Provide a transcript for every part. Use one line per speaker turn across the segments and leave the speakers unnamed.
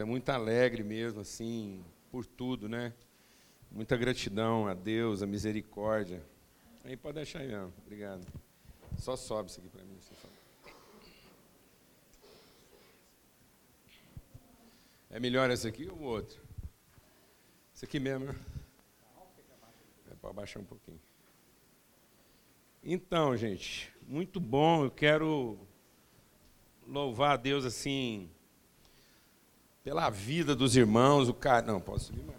gente está muito alegre mesmo, assim, por tudo, né? Muita gratidão a Deus, a misericórdia. Aí pode deixar aí mesmo, obrigado. Só sobe isso aqui para mim. É melhor esse aqui ou o outro? Esse aqui mesmo, né? É para baixar um pouquinho. Então, gente, muito bom. Eu quero louvar a Deus assim pela vida dos irmãos, o cara. Não, posso subir mais.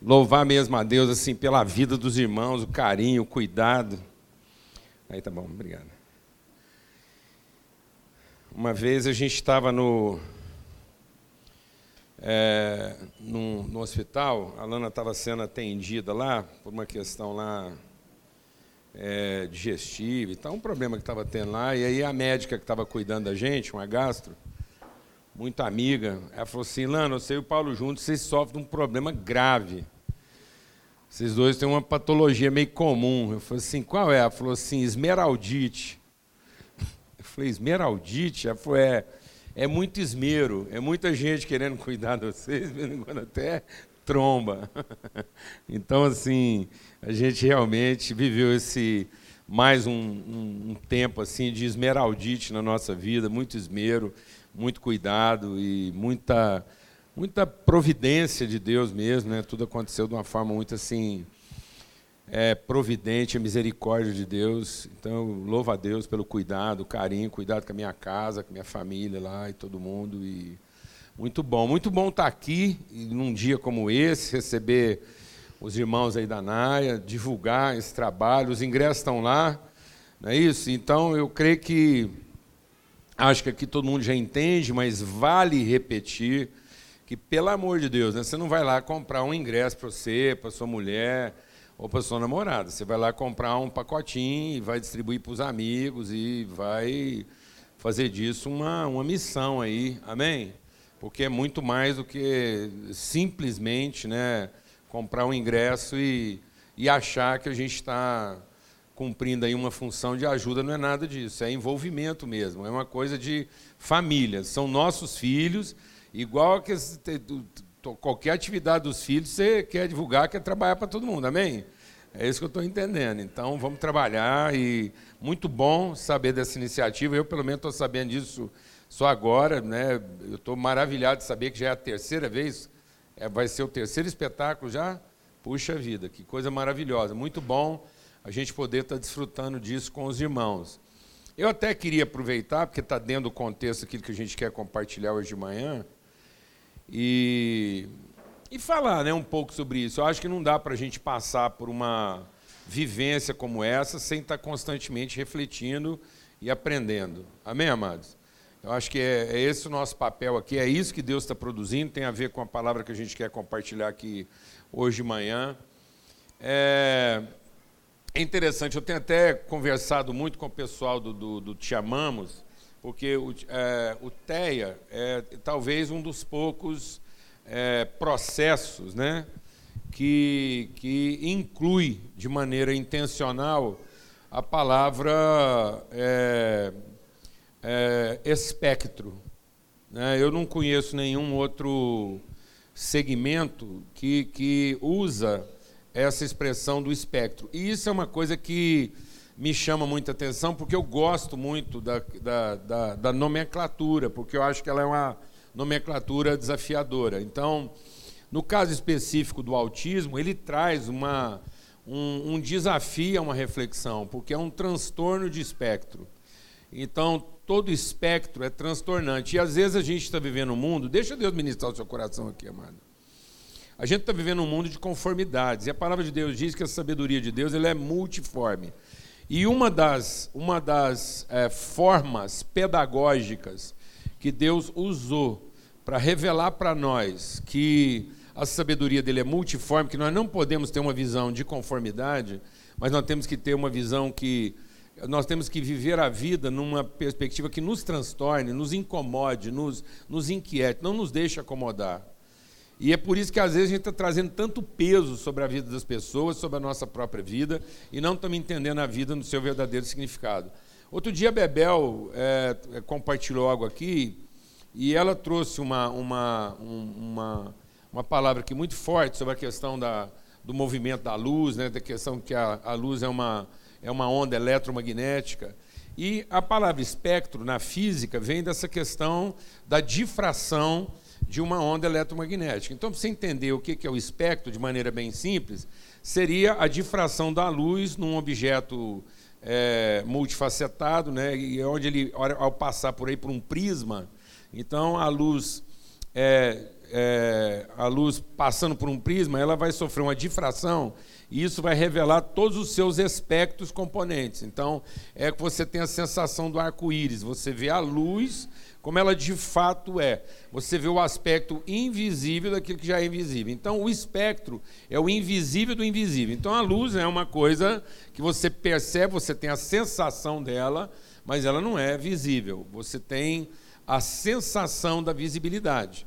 Louvar mesmo a Deus assim pela vida dos irmãos, o carinho, o cuidado. Aí tá bom, obrigado. Uma vez a gente estava no, é, no, no, hospital, a Lana estava sendo atendida lá por uma questão lá é, digestiva e tal, um problema que estava tendo lá, e aí a médica que estava cuidando da gente, uma gastro, muito amiga, ela falou assim, Lana, você e o Paulo juntos, vocês sofrem de um problema grave. Vocês dois têm uma patologia meio comum. Eu falei assim, qual é? Ela falou assim, esmeraldite falei, esmeraldite? Ela falou, é, é muito esmero, é muita gente querendo cuidar de vocês, quando até tromba. Então, assim, a gente realmente viveu esse mais um, um, um, tempo assim de esmeraldite na nossa vida, muito esmero, muito cuidado e muita muita providência de Deus mesmo, né? Tudo aconteceu de uma forma muito assim é providente, a misericórdia de Deus. Então, louvo a Deus pelo cuidado, carinho, cuidado com a minha casa, com a minha família lá e todo mundo. E muito bom, muito bom estar aqui num dia como esse, receber os irmãos aí da Naia, divulgar esse trabalho. Os ingressos estão lá, não é isso? Então, eu creio que acho que aqui todo mundo já entende, mas vale repetir que, pelo amor de Deus, né, você não vai lá comprar um ingresso para você, para sua mulher ou para sua namorada. Você vai lá comprar um pacotinho e vai distribuir para os amigos e vai fazer disso uma, uma missão aí, amém? Porque é muito mais do que simplesmente né, comprar um ingresso e, e achar que a gente está cumprindo aí uma função de ajuda, não é nada disso, é envolvimento mesmo, é uma coisa de família, são nossos filhos, igual que qualquer atividade dos filhos, você quer divulgar, quer trabalhar para todo mundo, amém? É isso que eu estou entendendo. Então, vamos trabalhar e muito bom saber dessa iniciativa. Eu, pelo menos, estou sabendo disso só agora. Né? Eu estou maravilhado de saber que já é a terceira vez, é, vai ser o terceiro espetáculo já. Puxa vida, que coisa maravilhosa. Muito bom a gente poder estar tá desfrutando disso com os irmãos. Eu até queria aproveitar, porque está dentro do contexto aquilo que a gente quer compartilhar hoje de manhã, e, e falar né, um pouco sobre isso. Eu acho que não dá para a gente passar por uma vivência como essa sem estar tá constantemente refletindo e aprendendo. Amém, amados? Eu acho que é, é esse o nosso papel aqui, é isso que Deus está produzindo, tem a ver com a palavra que a gente quer compartilhar aqui hoje de manhã. É, é interessante, eu tenho até conversado muito com o pessoal do, do, do Te Amamos, porque o, é, o TEA é talvez um dos poucos é, processos né, que, que inclui de maneira intencional a palavra é, é, espectro. Né? Eu não conheço nenhum outro segmento que, que usa essa expressão do espectro. E isso é uma coisa que me chama muita atenção, porque eu gosto muito da, da, da, da nomenclatura, porque eu acho que ela é uma nomenclatura desafiadora. Então, no caso específico do autismo, ele traz uma, um, um desafio a uma reflexão, porque é um transtorno de espectro. Então, todo espectro é transtornante. E às vezes a gente está vivendo um mundo, deixa Deus ministrar o seu coração aqui, amado. A gente está vivendo um mundo de conformidades. E a palavra de Deus diz que a sabedoria de Deus ele é multiforme. E uma das, uma das é, formas pedagógicas que Deus usou para revelar para nós que a sabedoria dele é multiforme, que nós não podemos ter uma visão de conformidade, mas nós temos que ter uma visão que nós temos que viver a vida numa perspectiva que nos transtorne, nos incomode, nos, nos inquiete, não nos deixe acomodar. E é por isso que às vezes a gente está trazendo tanto peso sobre a vida das pessoas, sobre a nossa própria vida, e não estamos entendendo a vida no seu verdadeiro significado. Outro dia a Bebel é, é, compartilhou algo aqui e ela trouxe uma, uma, uma, uma palavra aqui muito forte sobre a questão da, do movimento da luz, né, da questão que a, a luz é uma, é uma onda eletromagnética. E a palavra espectro, na física, vem dessa questão da difração de uma onda eletromagnética. Então, para você entender o que é o espectro de maneira bem simples, seria a difração da luz num objeto é, multifacetado, né, e onde ele, ao passar por aí por um prisma, então a luz, é, é, a luz passando por um prisma, ela vai sofrer uma difração e isso vai revelar todos os seus espectros componentes. Então, é que você tem a sensação do arco-íris, você vê a luz como ela de fato é. Você vê o aspecto invisível daquilo que já é invisível. Então, o espectro é o invisível do invisível. Então, a luz é uma coisa que você percebe, você tem a sensação dela, mas ela não é visível. Você tem a sensação da visibilidade.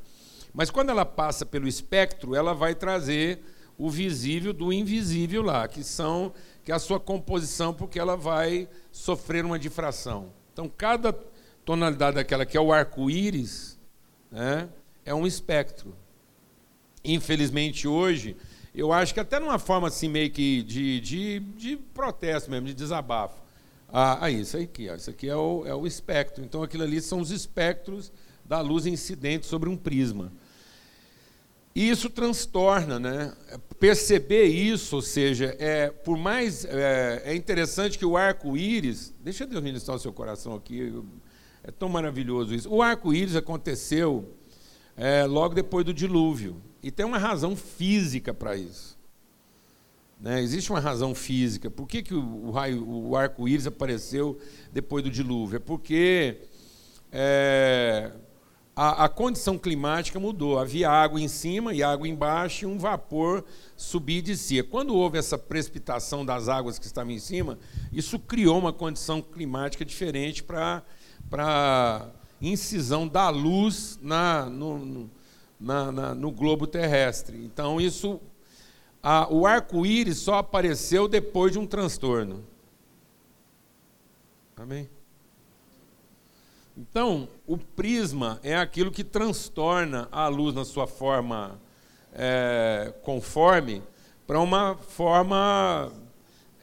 Mas quando ela passa pelo espectro, ela vai trazer o visível do invisível lá, que são que é a sua composição, porque ela vai sofrer uma difração. Então, cada tonalidade daquela que é o arco-íris né, é um espectro. Infelizmente, hoje, eu acho que até numa forma assim meio que de, de, de protesto mesmo, de desabafo. Ah, ah isso aqui, ó, isso aqui é o, é o espectro. Então, aquilo ali são os espectros da luz incidente sobre um prisma. E isso transtorna, né? Perceber isso, ou seja, é, por mais. É, é interessante que o arco-íris. Deixa Deus ministrar o seu coração aqui, é tão maravilhoso isso. O arco-íris aconteceu é, logo depois do dilúvio. E tem uma razão física para isso. Né? Existe uma razão física. Por que, que o, o, arco-íris apareceu depois do dilúvio? É porque. É, a, a, condição climática mudou. Havia água em cima e água embaixo, e um vapor subia e descia. Quando houve essa precipitação das águas que estavam em cima, isso criou uma condição climática diferente para a incisão da luz na, no, na, na, no globo terrestre. Então, isso, a, o arco-íris só apareceu depois de um transtorno. Amém? Então, o prisma é aquilo que transtorna a luz na sua forma é, conforme para uma forma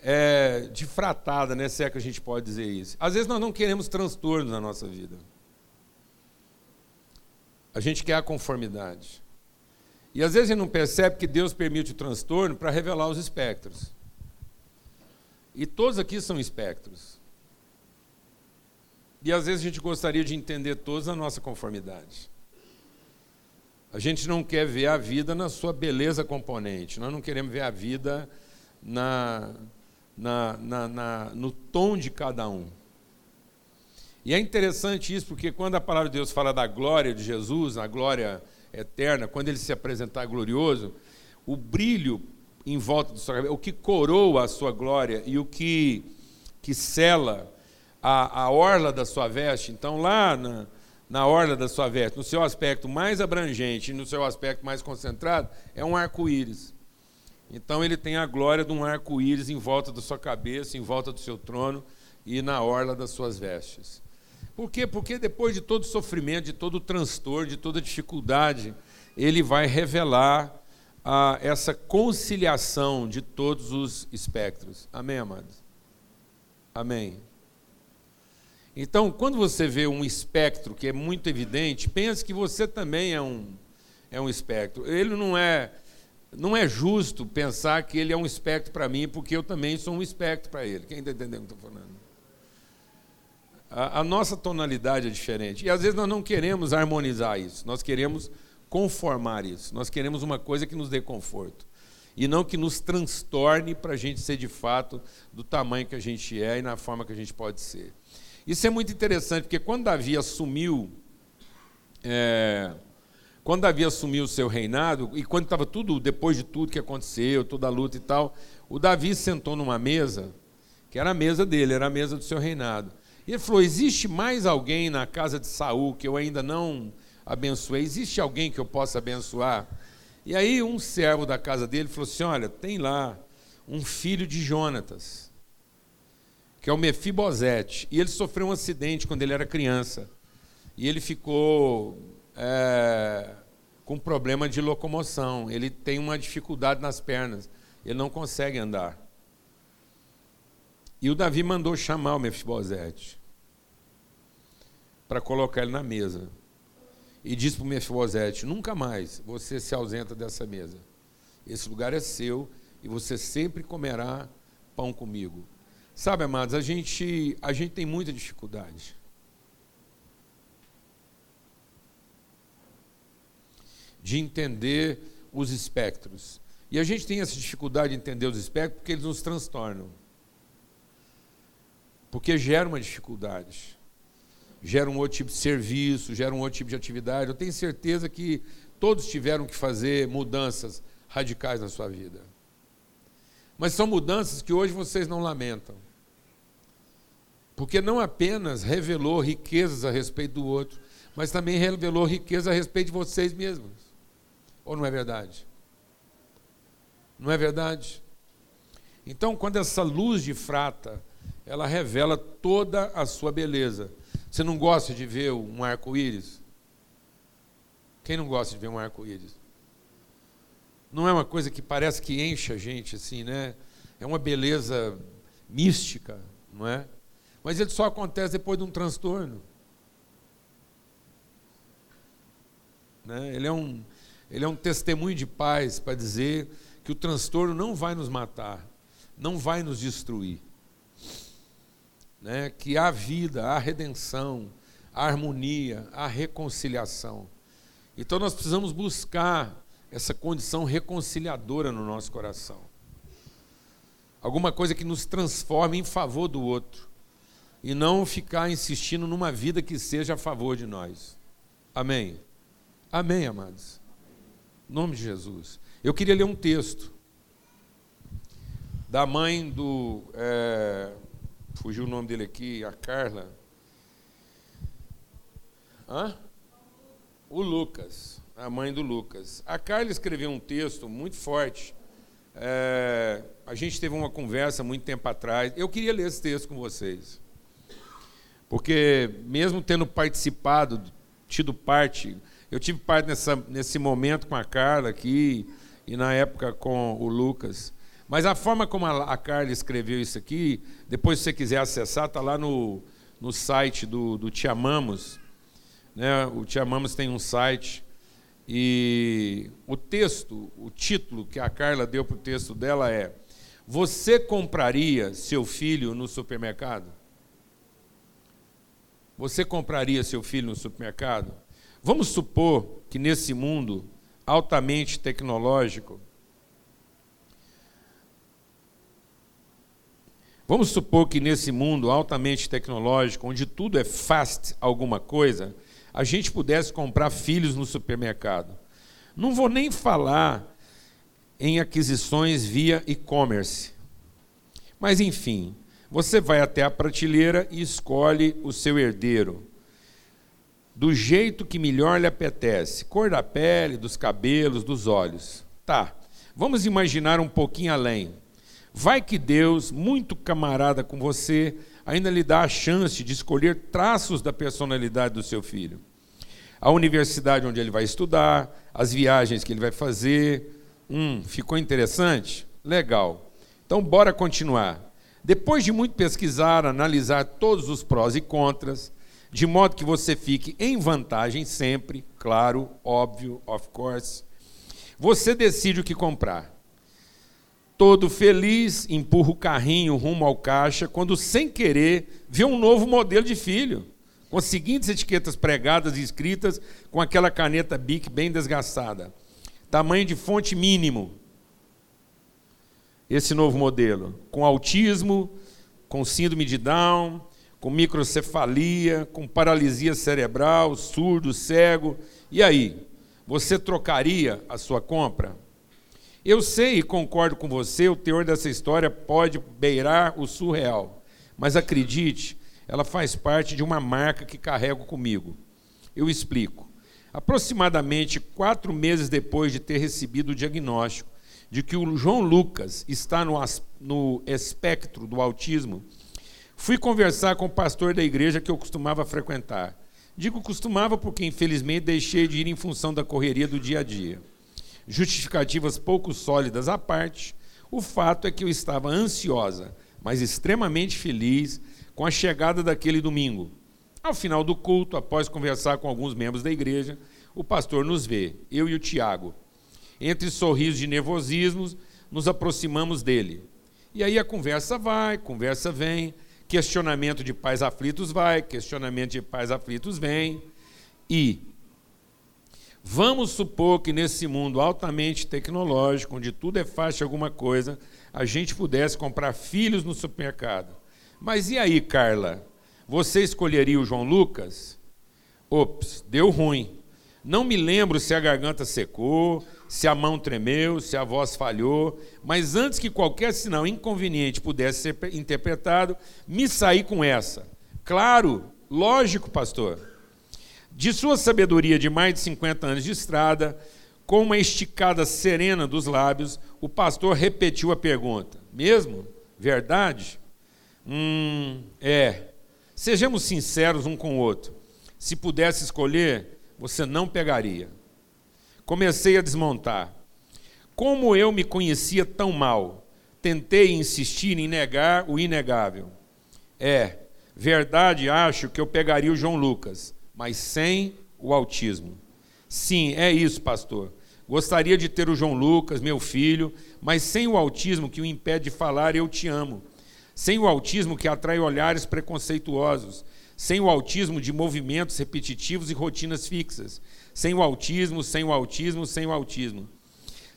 é, difratada, né, se é que a gente pode dizer isso. Às vezes nós não queremos transtornos na nossa vida. A gente quer a conformidade. E às vezes a gente não percebe que Deus permite o transtorno para revelar os espectros. E todos aqui são espectros. E às vezes a gente gostaria de entender todos a nossa conformidade. A gente não quer ver a vida na sua beleza componente, nós não queremos ver a vida na, na, na, na, no tom de cada um. E é interessante isso, porque quando a palavra de Deus fala da glória de Jesus, a glória eterna, quando ele se apresentar glorioso, o brilho em volta do seu cabelo, o que coroa a sua glória e o que, que sela a, a orla da sua veste, então lá na, na orla da sua veste, no seu aspecto mais abrangente e no seu aspecto mais concentrado, é um arco-íris. Então ele tem a glória de um arco-íris em volta da sua cabeça, em volta do seu trono e na orla das suas vestes. Por quê? Porque depois de todo o sofrimento, de todo o transtorno, de toda dificuldade, ele vai revelar a, essa conciliação de todos os espectros. Amém, amados? Amém. Então, quando você vê um espectro que é muito evidente, pense que você também é um, é um espectro. Ele não é, não é justo pensar que ele é um espectro para mim, porque eu também sou um espectro para ele. Quem está entendendo o que estou falando? A, a nossa tonalidade é diferente. E às vezes nós não queremos harmonizar isso, nós queremos conformar isso. Nós queremos uma coisa que nos dê conforto. E não que nos transtorne para a gente ser de fato do tamanho que a gente é e na forma que a gente pode ser. Isso é muito interessante, porque quando Davi assumiu, é, quando Davi assumiu o seu reinado, e quando estava tudo, depois de tudo que aconteceu, toda a luta e tal, o Davi sentou numa mesa, que era a mesa dele, era a mesa do seu reinado. E ele falou: existe mais alguém na casa de Saul que eu ainda não abençoei? Existe alguém que eu possa abençoar? E aí um servo da casa dele falou assim: olha, tem lá um filho de Jonatas que é o Mefibosete. E ele sofreu um acidente quando ele era criança. E ele ficou é, com problema de locomoção. Ele tem uma dificuldade nas pernas. Ele não consegue andar. E o Davi mandou chamar o Mefibosete para colocar ele na mesa. E disse para o Mefibosete: Nunca mais você se ausenta dessa mesa. Esse lugar é seu e você sempre comerá pão comigo. Sabe, amados, a gente, a gente tem muita dificuldade. De entender os espectros. E a gente tem essa dificuldade de entender os espectros porque eles nos transtornam. Porque gera uma dificuldade. Gera um outro tipo de serviço, gera um outro tipo de atividade. Eu tenho certeza que todos tiveram que fazer mudanças radicais na sua vida. Mas são mudanças que hoje vocês não lamentam. Porque não apenas revelou riquezas a respeito do outro, mas também revelou riqueza a respeito de vocês mesmos. Ou não é verdade? Não é verdade? Então, quando essa luz de frata, ela revela toda a sua beleza. Você não gosta de ver um arco-íris? Quem não gosta de ver um arco-íris? Não é uma coisa que parece que enche a gente assim, né? É uma beleza mística, não é? Mas ele só acontece depois de um transtorno. Né? Ele, é um, ele é um testemunho de paz para dizer que o transtorno não vai nos matar, não vai nos destruir. Né? Que há vida, há redenção, há harmonia, há reconciliação. Então nós precisamos buscar essa condição reconciliadora no nosso coração. Alguma coisa que nos transforme em favor do outro e não ficar insistindo numa vida que seja a favor de nós. Amém? Amém, amados? Em nome de Jesus. Eu queria ler um texto da mãe do. É, fugiu o nome dele aqui, a Carla. Hã? O Lucas, a mãe do Lucas. A Carla escreveu um texto muito forte. É, a gente teve uma conversa muito tempo atrás. Eu queria ler esse texto com vocês. Porque, mesmo tendo participado, tido parte, eu tive parte nessa, nesse momento com a Carla aqui, e na época com o Lucas. Mas a forma como a, a Carla escreveu isso aqui, depois, se você quiser acessar, está lá no, no site do, do Te Amamos. Né? O Te Amamos tem um site. E o texto, o título que a Carla deu para o texto dela é: Você compraria seu filho no supermercado? Você compraria seu filho no supermercado? Vamos supor que nesse mundo altamente tecnológico, Vamos supor que nesse mundo altamente tecnológico, onde tudo é fast alguma coisa, a gente pudesse comprar filhos no supermercado. Não vou nem falar em aquisições via e-commerce. Mas enfim, você vai até a prateleira e escolhe o seu herdeiro. Do jeito que melhor lhe apetece, cor da pele, dos cabelos, dos olhos. Tá. Vamos imaginar um pouquinho além. Vai que Deus, muito camarada com você, ainda lhe dá a chance de escolher traços da personalidade do seu filho. A universidade onde ele vai estudar, as viagens que ele vai fazer. Hum, ficou interessante? Legal. Então, bora continuar. Depois de muito pesquisar, analisar todos os prós e contras, de modo que você fique em vantagem sempre, claro, óbvio, of course, você decide o que comprar. Todo feliz, empurra o carrinho rumo ao caixa, quando sem querer vê um novo modelo de filho, com as seguintes etiquetas pregadas e escritas com aquela caneta Bic bem desgastada. Tamanho de fonte mínimo, esse novo modelo, com autismo, com síndrome de Down, com microcefalia, com paralisia cerebral, surdo, cego. E aí, você trocaria a sua compra? Eu sei e concordo com você, o teor dessa história pode beirar o surreal, mas acredite, ela faz parte de uma marca que carrego comigo. Eu explico. Aproximadamente quatro meses depois de ter recebido o diagnóstico de que o João Lucas está no, no espectro do autismo, Fui conversar com o pastor da igreja que eu costumava frequentar. Digo costumava porque, infelizmente, deixei de ir em função da correria do dia a dia. Justificativas pouco sólidas à parte, o fato é que eu estava ansiosa, mas extremamente feliz com a chegada daquele domingo. Ao final do culto, após conversar com alguns membros da igreja, o pastor nos vê, eu e o Tiago. Entre sorrisos de nervosismos, nos aproximamos dele. E aí a conversa vai, conversa vem, questionamento de pais aflitos vai, questionamento de pais aflitos vem. E vamos supor que nesse mundo altamente tecnológico, onde tudo é fácil alguma coisa, a gente pudesse comprar filhos no supermercado. Mas e aí, Carla? Você escolheria o João Lucas? Ops, deu ruim. Não me lembro se a garganta secou, se a mão tremeu, se a voz falhou, mas antes que qualquer sinal inconveniente pudesse ser interpretado, me saí com essa. Claro, lógico, pastor. De sua sabedoria de mais de 50 anos de estrada, com uma esticada serena dos lábios, o pastor repetiu a pergunta: Mesmo? Verdade? Hum, é. Sejamos sinceros um com o outro. Se pudesse escolher, você não pegaria. Comecei a desmontar. Como eu me conhecia tão mal, tentei insistir em negar o inegável. É, verdade, acho que eu pegaria o João Lucas, mas sem o autismo. Sim, é isso, pastor. Gostaria de ter o João Lucas, meu filho, mas sem o autismo que o impede de falar eu te amo. Sem o autismo que atrai olhares preconceituosos. Sem o autismo de movimentos repetitivos e rotinas fixas sem o autismo, sem o autismo, sem o autismo.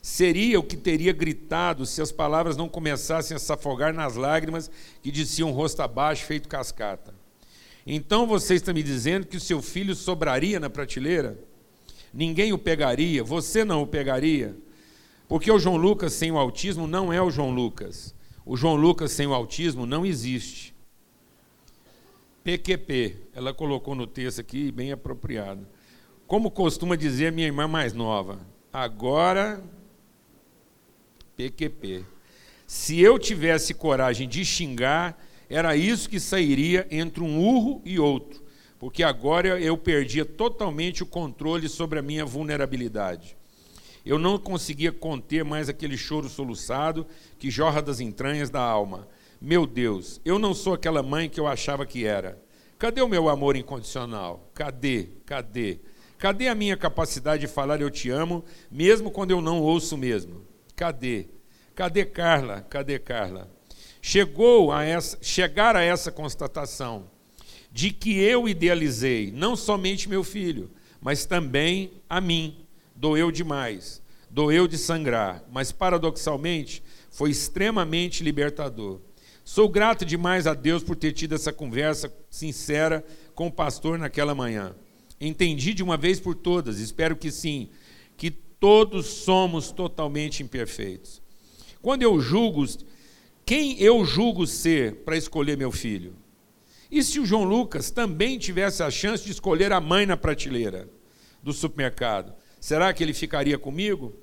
Seria o que teria gritado se as palavras não começassem a se afogar nas lágrimas que desciam rosto abaixo, feito cascata. Então você está me dizendo que o seu filho sobraria na prateleira? Ninguém o pegaria, você não o pegaria? Porque o João Lucas sem o autismo não é o João Lucas. O João Lucas sem o autismo não existe. PQP, ela colocou no texto aqui, bem apropriado. Como costuma dizer minha irmã mais nova, agora PQP. Se eu tivesse coragem de xingar, era isso que sairia entre um urro e outro, porque agora eu perdia totalmente o controle sobre a minha vulnerabilidade. Eu não conseguia conter mais aquele choro soluçado que jorra das entranhas da alma. Meu Deus, eu não sou aquela mãe que eu achava que era. Cadê o meu amor incondicional? Cadê? Cadê? Cadê a minha capacidade de falar eu te amo, mesmo quando eu não ouço mesmo? Cadê? Cadê Carla? Cadê Carla? Chegou a essa, chegar a essa constatação de que eu idealizei não somente meu filho, mas também a mim. Doeu demais, doeu de sangrar, mas paradoxalmente foi extremamente libertador. Sou grato demais a Deus por ter tido essa conversa sincera com o pastor naquela manhã. Entendi de uma vez por todas, espero que sim, que todos somos totalmente imperfeitos. Quando eu julgo, quem eu julgo ser para escolher meu filho? E se o João Lucas também tivesse a chance de escolher a mãe na prateleira do supermercado? Será que ele ficaria comigo?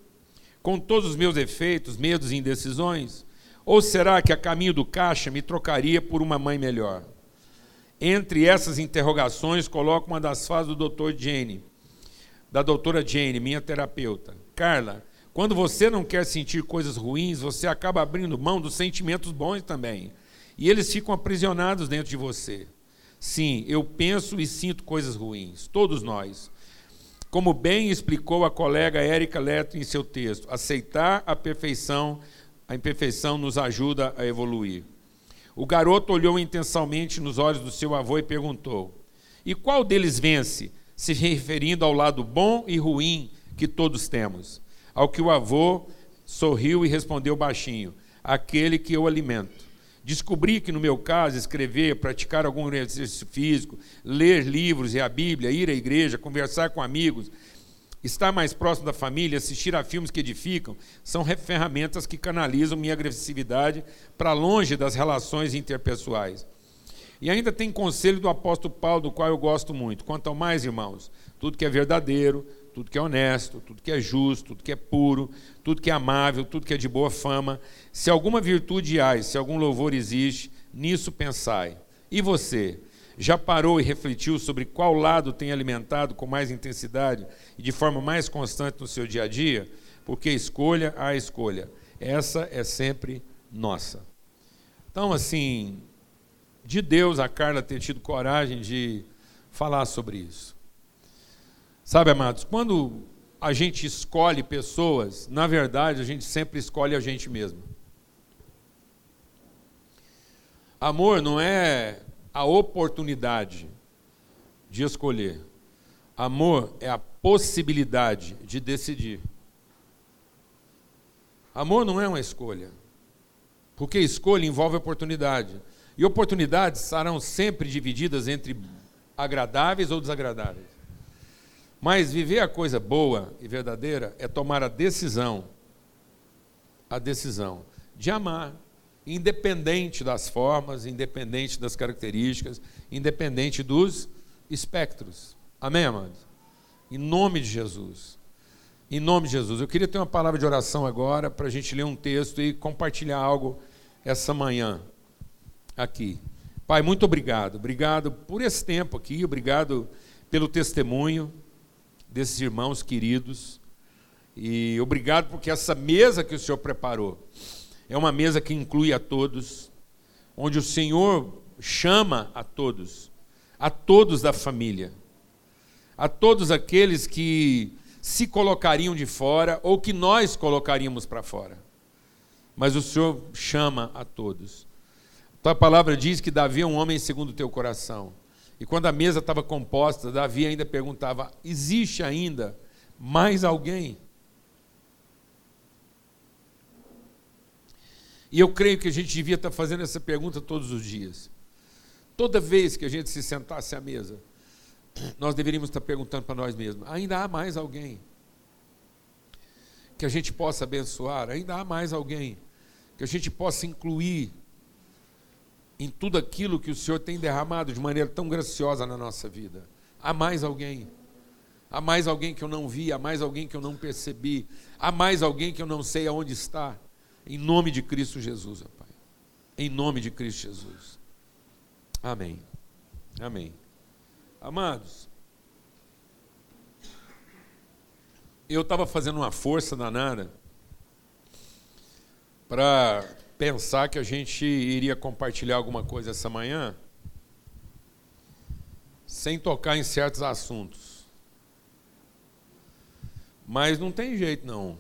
Com todos os meus efeitos, medos e indecisões? Ou será que a caminho do caixa me trocaria por uma mãe melhor? Entre essas interrogações, coloco uma das fases do Dr. Jane, da doutora Jane, minha terapeuta. Carla, quando você não quer sentir coisas ruins, você acaba abrindo mão dos sentimentos bons também. E eles ficam aprisionados dentro de você. Sim, eu penso e sinto coisas ruins, todos nós. Como bem explicou a colega Érica Leto em seu texto, aceitar a perfeição, a imperfeição nos ajuda a evoluir. O garoto olhou intensamente nos olhos do seu avô e perguntou: E qual deles vence? Se referindo ao lado bom e ruim que todos temos. Ao que o avô sorriu e respondeu baixinho: Aquele que eu alimento. Descobri que, no meu caso, escrever, praticar algum exercício físico, ler livros e a Bíblia, ir à igreja, conversar com amigos, Estar mais próximo da família, assistir a filmes que edificam, são ferramentas que canalizam minha agressividade para longe das relações interpessoais. E ainda tem conselho do apóstolo Paulo, do qual eu gosto muito. Quanto ao mais, irmãos, tudo que é verdadeiro, tudo que é honesto, tudo que é justo, tudo que é puro, tudo que é amável, tudo que é de boa fama, se alguma virtude há, se algum louvor existe, nisso pensai. E você? Já parou e refletiu sobre qual lado tem alimentado com mais intensidade e de forma mais constante no seu dia a dia? Porque escolha a escolha. Essa é sempre nossa. Então, assim, de Deus a Carla ter tido coragem de falar sobre isso. Sabe, amados, quando a gente escolhe pessoas, na verdade, a gente sempre escolhe a gente mesmo. Amor não é a oportunidade de escolher. Amor é a possibilidade de decidir. Amor não é uma escolha. Porque escolha envolve oportunidade. E oportunidades serão sempre divididas entre agradáveis ou desagradáveis. Mas viver a coisa boa e verdadeira é tomar a decisão, a decisão de amar, independente das formas, independente das características, independente dos espectros. Amém, amados? Em nome de Jesus. Em nome de Jesus. Eu queria ter uma palavra de oração agora para a gente ler um texto e compartilhar algo essa manhã aqui. Pai, muito obrigado. Obrigado por esse tempo aqui, obrigado pelo testemunho desses irmãos queridos. E obrigado porque essa mesa que o Senhor preparou é uma mesa que inclui a todos, onde o Senhor chama a todos, a todos da família, a todos aqueles que se colocariam de fora ou que nós colocaríamos para fora. Mas o Senhor chama a todos. Tua palavra diz que Davi é um homem segundo o teu coração. E quando a mesa estava composta, Davi ainda perguntava: existe ainda mais alguém? E eu creio que a gente devia estar fazendo essa pergunta todos os dias. Toda vez que a gente se sentasse à mesa, nós deveríamos estar perguntando para nós mesmos: ainda há mais alguém que a gente possa abençoar? Ainda há mais alguém que a gente possa incluir em tudo aquilo que o Senhor tem derramado de maneira tão graciosa na nossa vida. Há mais alguém. Há mais alguém que eu não vi, há mais alguém que eu não percebi, há mais alguém que eu não sei aonde está. Em nome de Cristo Jesus, ó Pai. Em nome de Cristo Jesus. Amém. Amém. Amados, eu estava fazendo uma força danada para pensar que a gente iria compartilhar alguma coisa essa manhã sem tocar em certos assuntos. Mas não tem jeito não.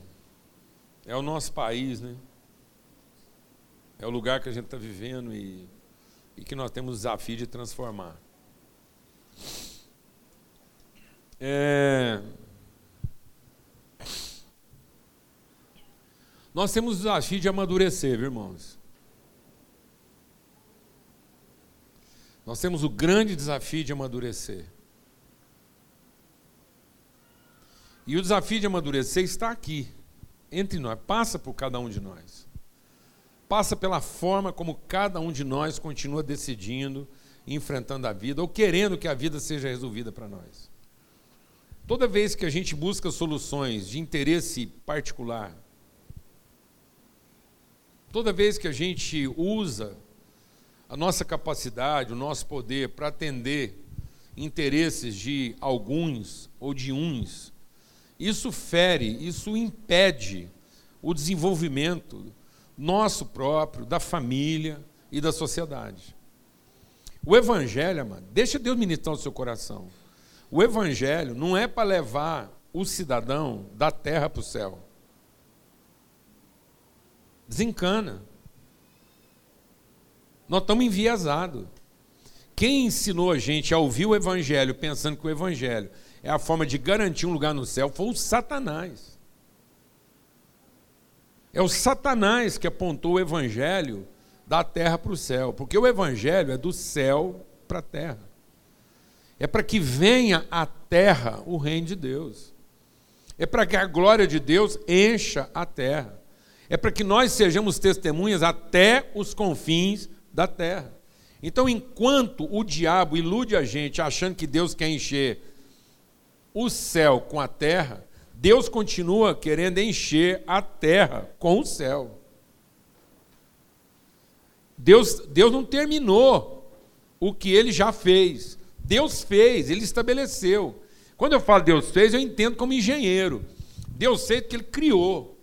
É o nosso país, né? É o lugar que a gente está vivendo e, e que nós temos o desafio de transformar. É... Nós temos o desafio de amadurecer, viu, irmãos. Nós temos o grande desafio de amadurecer. E o desafio de amadurecer está aqui, entre nós, passa por cada um de nós. Passa pela forma como cada um de nós continua decidindo, enfrentando a vida, ou querendo que a vida seja resolvida para nós. Toda vez que a gente busca soluções de interesse particular, Toda vez que a gente usa a nossa capacidade, o nosso poder para atender interesses de alguns ou de uns, isso fere, isso impede o desenvolvimento nosso próprio, da família e da sociedade. O Evangelho, mano, deixa Deus ministrar o seu coração. O Evangelho não é para levar o cidadão da terra para o céu. Desencana. Nós estamos enviesados. Quem ensinou a gente a ouvir o Evangelho pensando que o Evangelho é a forma de garantir um lugar no céu foi o Satanás. É o Satanás que apontou o Evangelho da terra para o céu, porque o Evangelho é do céu para a terra. É para que venha à terra o reino de Deus. É para que a glória de Deus encha a terra é para que nós sejamos testemunhas até os confins da terra. Então, enquanto o diabo ilude a gente achando que Deus quer encher o céu com a terra, Deus continua querendo encher a terra com o céu. Deus, Deus não terminou o que ele já fez. Deus fez, ele estabeleceu. Quando eu falo Deus fez, eu entendo como engenheiro. Deus fez que ele criou.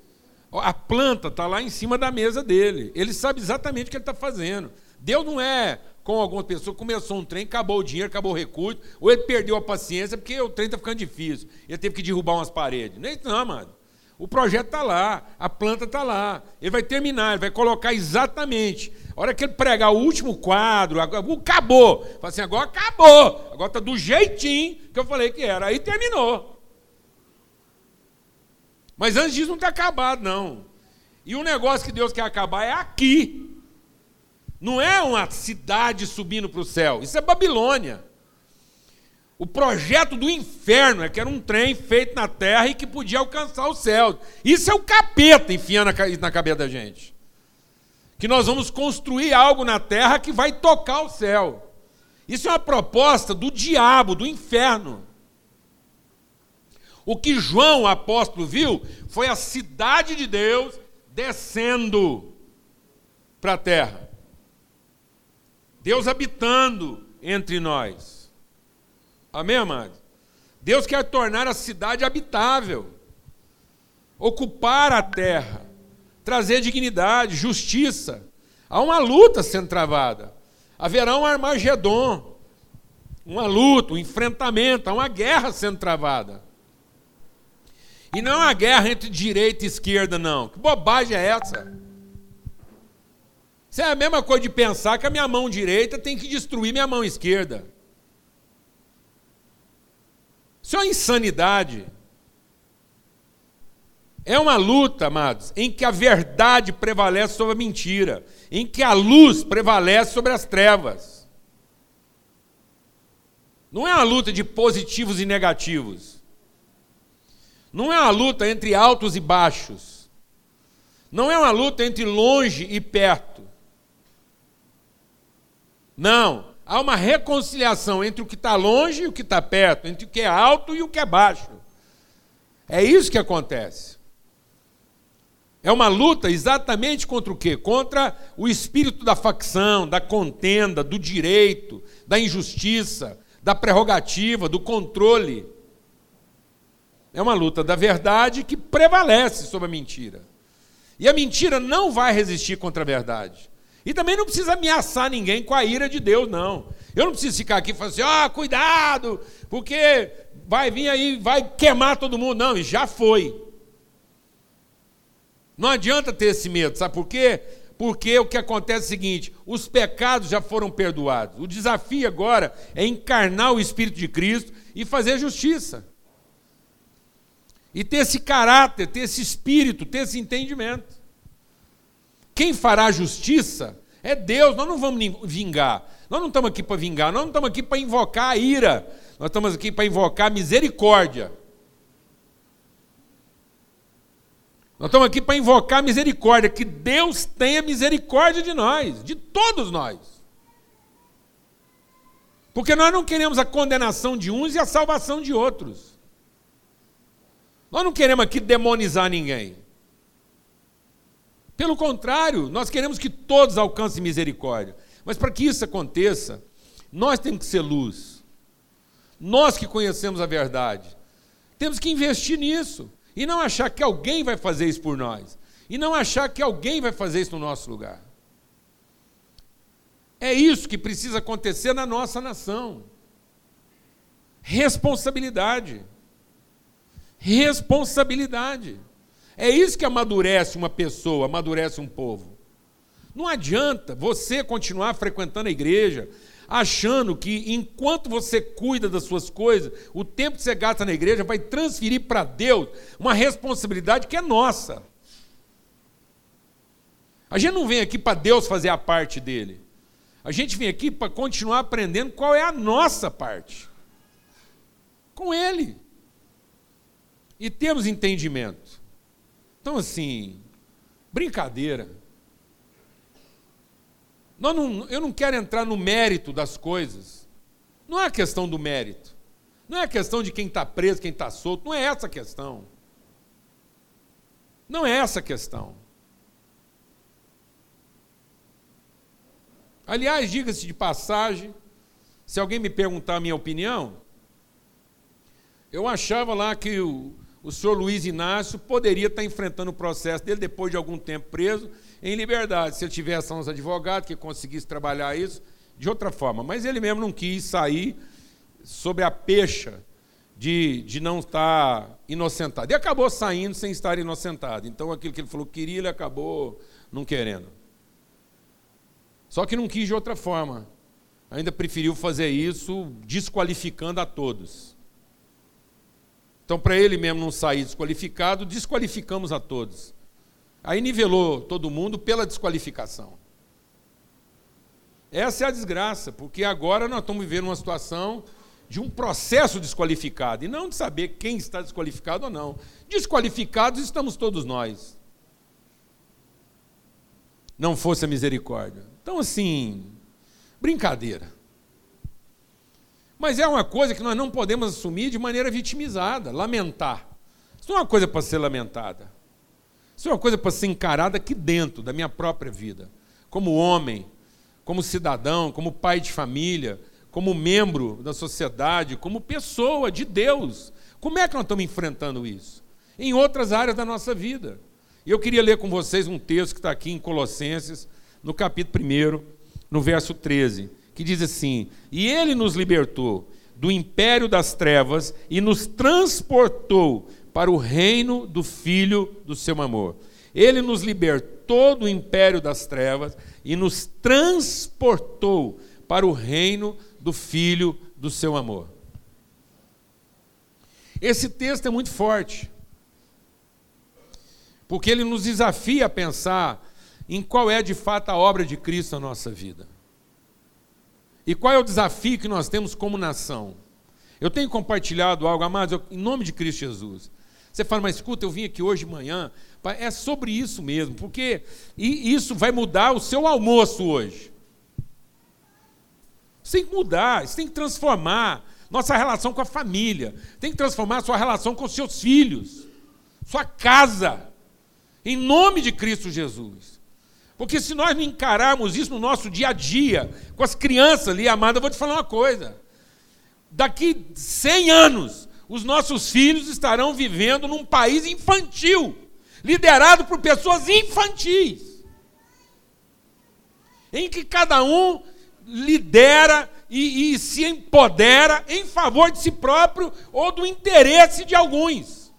A planta está lá em cima da mesa dele. Ele sabe exatamente o que ele está fazendo. Deus não é com alguma pessoa, começou um trem, acabou o dinheiro, acabou o recurso, ou ele perdeu a paciência porque o trem está ficando difícil. Ele teve que derrubar umas paredes. Nem não, mano. O projeto está lá, a planta está lá. Ele vai terminar, ele vai colocar exatamente. A hora que ele pregar o último quadro, acabou. Fala assim, agora acabou. Agora está do jeitinho que eu falei que era. Aí terminou. Mas antes disso não está acabado, não. E o negócio que Deus quer acabar é aqui. Não é uma cidade subindo para o céu, isso é Babilônia. O projeto do inferno é que era um trem feito na terra e que podia alcançar o céu. Isso é o capeta enfiando na cabeça da gente. Que nós vamos construir algo na terra que vai tocar o céu. Isso é uma proposta do diabo, do inferno. O que João, o apóstolo, viu foi a cidade de Deus descendo para a terra. Deus habitando entre nós. Amém, amados? Deus quer tornar a cidade habitável, ocupar a terra, trazer dignidade, justiça. Há uma luta sendo travada. Haverá um Armagedon, uma luta, um enfrentamento, há uma guerra sendo travada. E não é uma guerra entre direita e esquerda, não. Que bobagem é essa? Isso é a mesma coisa de pensar que a minha mão direita tem que destruir minha mão esquerda. Isso é uma insanidade. É uma luta, amados, em que a verdade prevalece sobre a mentira, em que a luz prevalece sobre as trevas. Não é uma luta de positivos e negativos. Não é uma luta entre altos e baixos. Não é uma luta entre longe e perto. Não. Há uma reconciliação entre o que está longe e o que está perto, entre o que é alto e o que é baixo. É isso que acontece. É uma luta exatamente contra o quê? Contra o espírito da facção, da contenda, do direito, da injustiça, da prerrogativa, do controle. É uma luta da verdade que prevalece sobre a mentira. E a mentira não vai resistir contra a verdade. E também não precisa ameaçar ninguém com a ira de Deus, não. Eu não preciso ficar aqui falar assim, ó, oh, cuidado, porque vai vir aí, vai queimar todo mundo. Não, e já foi. Não adianta ter esse medo, sabe por quê? Porque o que acontece é o seguinte: os pecados já foram perdoados. O desafio agora é encarnar o Espírito de Cristo e fazer justiça. E ter esse caráter, ter esse espírito, ter esse entendimento. Quem fará justiça é Deus, nós não vamos vingar. Nós não estamos aqui para vingar, nós não estamos aqui para invocar a ira. Nós estamos aqui para invocar a misericórdia. Nós estamos aqui para invocar a misericórdia, que Deus tenha misericórdia de nós, de todos nós. Porque nós não queremos a condenação de uns e a salvação de outros. Nós não queremos aqui demonizar ninguém. Pelo contrário, nós queremos que todos alcancem misericórdia. Mas para que isso aconteça, nós temos que ser luz. Nós que conhecemos a verdade. Temos que investir nisso. E não achar que alguém vai fazer isso por nós. E não achar que alguém vai fazer isso no nosso lugar. É isso que precisa acontecer na nossa nação. Responsabilidade. Responsabilidade. É isso que amadurece uma pessoa, amadurece um povo. Não adianta você continuar frequentando a igreja, achando que enquanto você cuida das suas coisas, o tempo que você gasta na igreja vai transferir para Deus uma responsabilidade que é nossa. A gente não vem aqui para Deus fazer a parte dele. A gente vem aqui para continuar aprendendo qual é a nossa parte. Com ele. E temos entendimento. Então, assim, brincadeira. Não, eu não quero entrar no mérito das coisas. Não é a questão do mérito. Não é a questão de quem está preso, quem está solto. Não é essa a questão. Não é essa a questão. Aliás, diga-se de passagem, Se alguém me perguntar a minha opinião, eu achava lá que o, o senhor Luiz Inácio poderia estar enfrentando o processo dele depois de algum tempo preso em liberdade, se ele tivesse uns advogados que conseguisse trabalhar isso de outra forma. Mas ele mesmo não quis sair sobre a pecha de, de não estar inocentado. E acabou saindo sem estar inocentado. Então aquilo que ele falou que queria, ele acabou não querendo. Só que não quis de outra forma. Ainda preferiu fazer isso desqualificando a todos. Então, para ele mesmo não sair desqualificado, desqualificamos a todos. Aí nivelou todo mundo pela desqualificação. Essa é a desgraça, porque agora nós estamos vivendo uma situação de um processo desqualificado, e não de saber quem está desqualificado ou não. Desqualificados estamos todos nós. Não fosse a misericórdia. Então, assim, brincadeira. Mas é uma coisa que nós não podemos assumir de maneira vitimizada, lamentar. Isso não é uma coisa para ser lamentada. Isso é uma coisa para ser encarada aqui dentro da minha própria vida, como homem, como cidadão, como pai de família, como membro da sociedade, como pessoa de Deus. Como é que nós estamos enfrentando isso? Em outras áreas da nossa vida. E eu queria ler com vocês um texto que está aqui em Colossenses, no capítulo 1, no verso 13, que diz assim: E ele nos libertou do império das trevas e nos transportou para o reino do Filho do seu amor. Ele nos libertou do império das trevas e nos transportou para o reino do Filho do seu amor. Esse texto é muito forte, porque ele nos desafia a pensar em qual é de fato a obra de Cristo na nossa vida. E qual é o desafio que nós temos como nação. Eu tenho compartilhado algo, amados, em nome de Cristo Jesus. Você fala, mas escuta, eu vim aqui hoje de manhã, é sobre isso mesmo, porque isso vai mudar o seu almoço hoje. Isso tem que mudar, isso tem que transformar nossa relação com a família, tem que transformar sua relação com seus filhos, sua casa, em nome de Cristo Jesus. Porque se nós não encararmos isso no nosso dia a dia, com as crianças ali, amada, eu vou te falar uma coisa. Daqui 100 anos, os nossos filhos estarão vivendo num país infantil, liderado por pessoas infantis, em que cada um lidera e, e se empodera em favor de si próprio ou do interesse de alguns.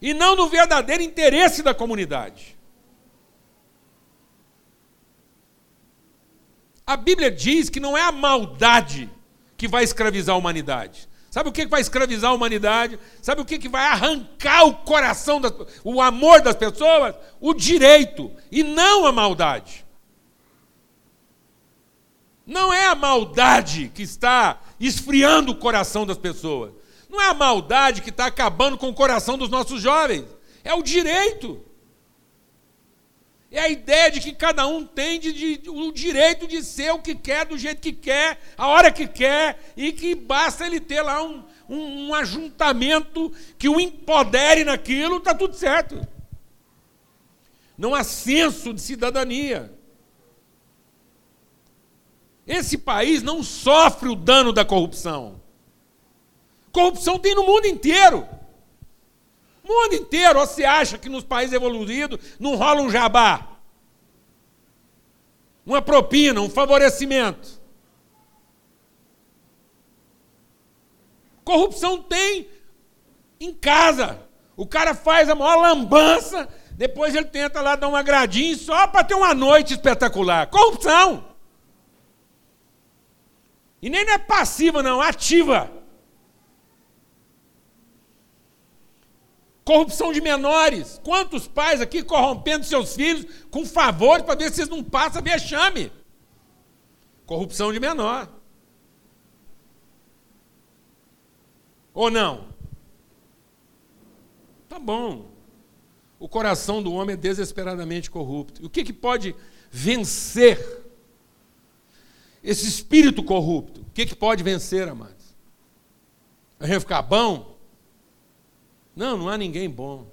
E não no verdadeiro interesse da comunidade. A Bíblia diz que não é a maldade que vai escravizar a humanidade. Sabe o que vai escravizar a humanidade? Sabe o que vai arrancar o coração, das, o amor das pessoas? O direito, e não a maldade. Não é a maldade que está esfriando o coração das pessoas. Não é a maldade que está acabando com o coração dos nossos jovens. É o direito. É a ideia de que cada um tem de, de, o direito de ser o que quer, do jeito que quer, a hora que quer, e que basta ele ter lá um, um, um ajuntamento que o empodere naquilo, está tudo certo. Não há senso de cidadania. Esse país não sofre o dano da corrupção. Corrupção tem no mundo inteiro. O mundo inteiro. Você acha que nos países evoluídos não rola um jabá? Uma propina, um favorecimento. Corrupção tem em casa. O cara faz a maior lambança, depois ele tenta lá dar um agradinho só para ter uma noite espetacular. Corrupção! E nem é passiva, não, ativa. Corrupção de menores. Quantos pais aqui corrompendo seus filhos com favores para ver se eles não passam vexame? Corrupção de menor. Ou não? Tá bom. O coração do homem é desesperadamente corrupto. O que, que pode vencer esse espírito corrupto, o que, que pode vencer, amados? A gente ficar bom? Não, não há ninguém bom.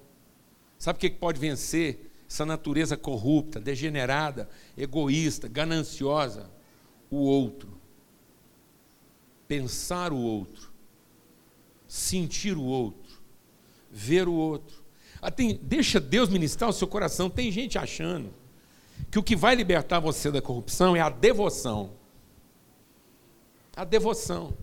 Sabe o que, pode vencer essa natureza corrupta, degenerada, egoísta, gananciosa? O outro. pensar o outro, sentir o outro, ver o outro. Ah, tem, deixa Deus ministrar o seu coração. Tem gente achando que o que vai libertar você da corrupção é a devoção. A devoção.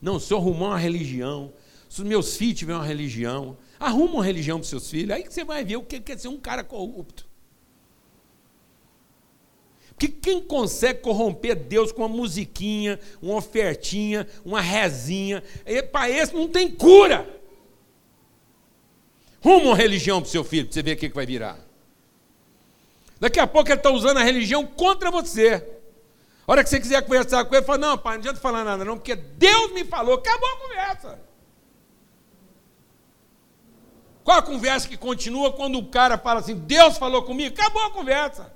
Não, se eu arrumar uma religião, se os meus filhos tiverem uma religião, arruma uma religião para os seus filhos, aí que você vai ver o que é ser um cara corrupto. Porque quem consegue corromper Deus com uma musiquinha, uma ofertinha, uma rezinha, para esse não tem cura. Rumo uma religião para o seu filho, para você ver o que vai virar. Daqui a pouco ele está usando a religião contra você. A hora que você quiser conversar com ele, fala, não, pai, não adianta falar nada não, porque Deus me falou, acabou a conversa. Qual a conversa que continua quando o cara fala assim, Deus falou comigo? Acabou a conversa.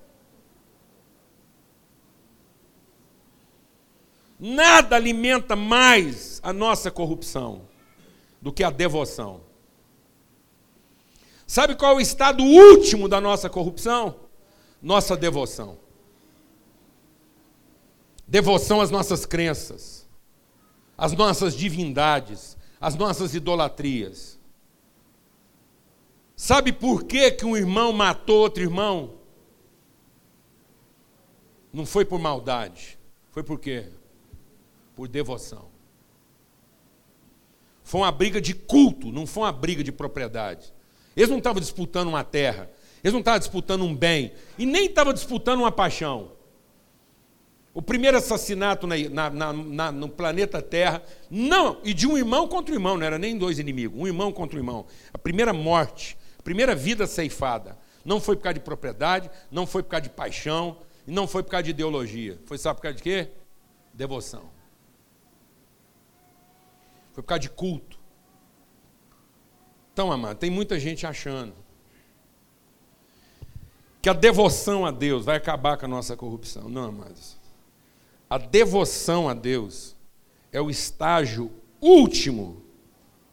Nada alimenta mais a nossa corrupção do que a devoção. Sabe qual é o estado último da nossa corrupção? Nossa devoção. Devoção às nossas crenças, às nossas divindades, às nossas idolatrias. Sabe por que, que um irmão matou outro irmão? Não foi por maldade, foi por quê? Por devoção. Foi uma briga de culto, não foi uma briga de propriedade. Eles não estavam disputando uma terra, eles não estavam disputando um bem, e nem estavam disputando uma paixão. O primeiro assassinato na, na, na, no planeta Terra, não, e de um irmão contra um irmão, não era nem dois inimigos, um irmão contra um irmão. A primeira morte, primeira vida ceifada, não foi por causa de propriedade, não foi por causa de paixão, e não foi por causa de ideologia. Foi sabe por causa de quê? Devoção. Foi por causa de culto. Então, amado, tem muita gente achando que a devoção a Deus vai acabar com a nossa corrupção. Não, amados. A devoção a Deus é o estágio último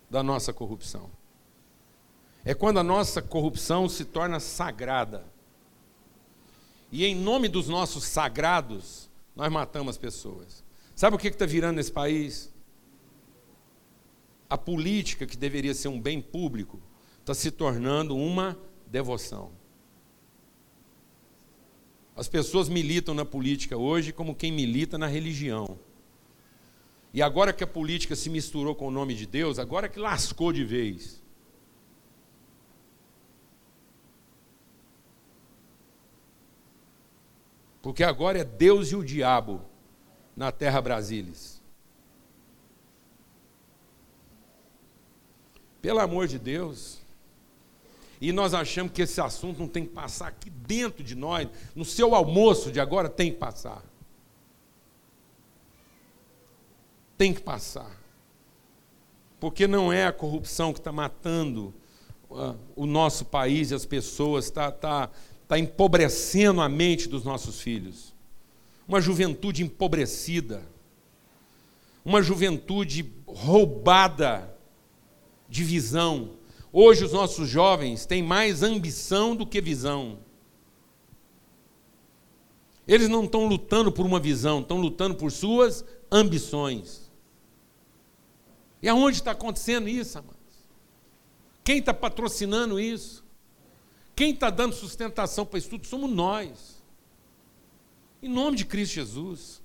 da nossa corrupção. É quando a nossa corrupção se torna sagrada. E em nome dos nossos sagrados, nós matamos as pessoas. Sabe o que está virando nesse país? a política, que deveria ser um bem público, está se tornando uma devoção. As pessoas militam na política hoje como quem milita na religião. E agora que a política se misturou com o nome de Deus, agora que lascou de vez. Porque agora é Deus e o diabo na terra Brasilis. Pelo amor de Deus. E nós achamos que esse assunto não tem que passar aqui dentro de nós, no seu almoço de agora tem que passar. Tem que passar. Porque não é a corrupção que está matando uh, o nosso país e as pessoas, está tá, tá empobrecendo a mente dos nossos filhos. Uma juventude empobrecida, uma juventude roubada de visão. Hoje os nossos jovens têm mais ambição do que visão. Eles não estão lutando por uma visão, estão lutando por suas ambições. E aonde está acontecendo isso, amados? Quem está patrocinando isso? Quem está dando sustentação para isso tudo somos nós. Em nome de Cristo Jesus.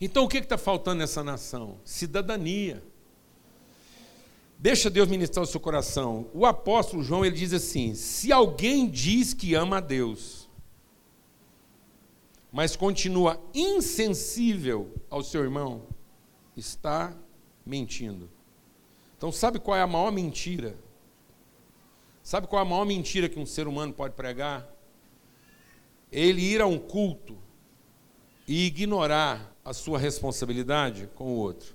Então o que está faltando nessa nação? Cidadania. Deixa Deus ministrar o seu coração. O apóstolo João ele diz assim: se alguém diz que ama a Deus, mas continua insensível ao seu irmão, está mentindo. Então, sabe qual é a maior mentira? Sabe qual é a maior mentira que um ser humano pode pregar? Ele ir a um culto e ignorar a sua responsabilidade com o outro.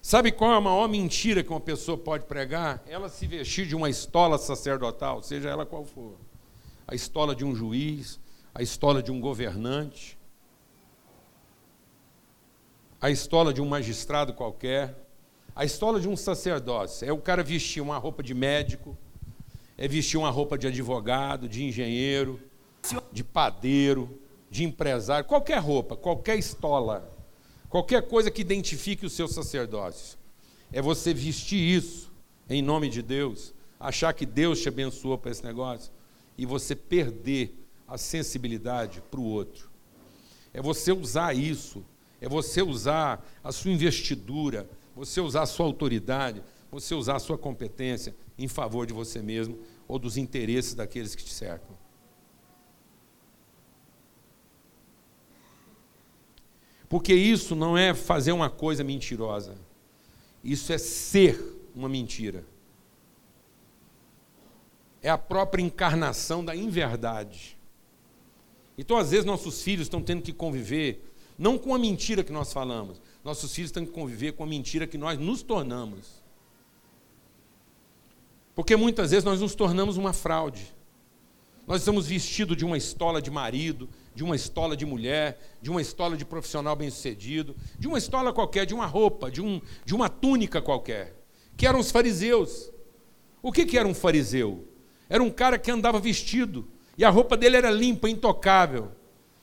Sabe qual é a maior mentira que uma pessoa pode pregar? Ela se vestir de uma estola sacerdotal, seja ela qual for. A estola de um juiz, a estola de um governante, a estola de um magistrado qualquer, a estola de um sacerdócio. É o cara vestir uma roupa de médico, é vestir uma roupa de advogado, de engenheiro, de padeiro, de empresário, qualquer roupa, qualquer estola, qualquer coisa que identifique o seu sacerdócio. É você vestir isso em nome de Deus, achar que Deus te abençoou para esse negócio e você perder a sensibilidade para o outro. É você usar isso, é você usar a sua investidura, você usar a sua autoridade, você usar a sua competência em favor de você mesmo ou dos interesses daqueles que te cercam. Porque isso não é fazer uma coisa mentirosa. Isso é ser uma mentira. É a própria encarnação da inverdade. Então, às vezes, nossos filhos estão tendo que conviver não com a mentira que nós falamos, nossos filhos têm que conviver com a mentira que nós nos tornamos. Porque muitas vezes nós nos tornamos uma fraude. Nós estamos vestidos de uma estola de marido, de uma estola de mulher, de uma estola de profissional bem-sucedido, de uma estola qualquer, de uma roupa, de, um, de uma túnica qualquer, que eram os fariseus. O que, que era um fariseu? Era um cara que andava vestido, e a roupa dele era limpa, intocável.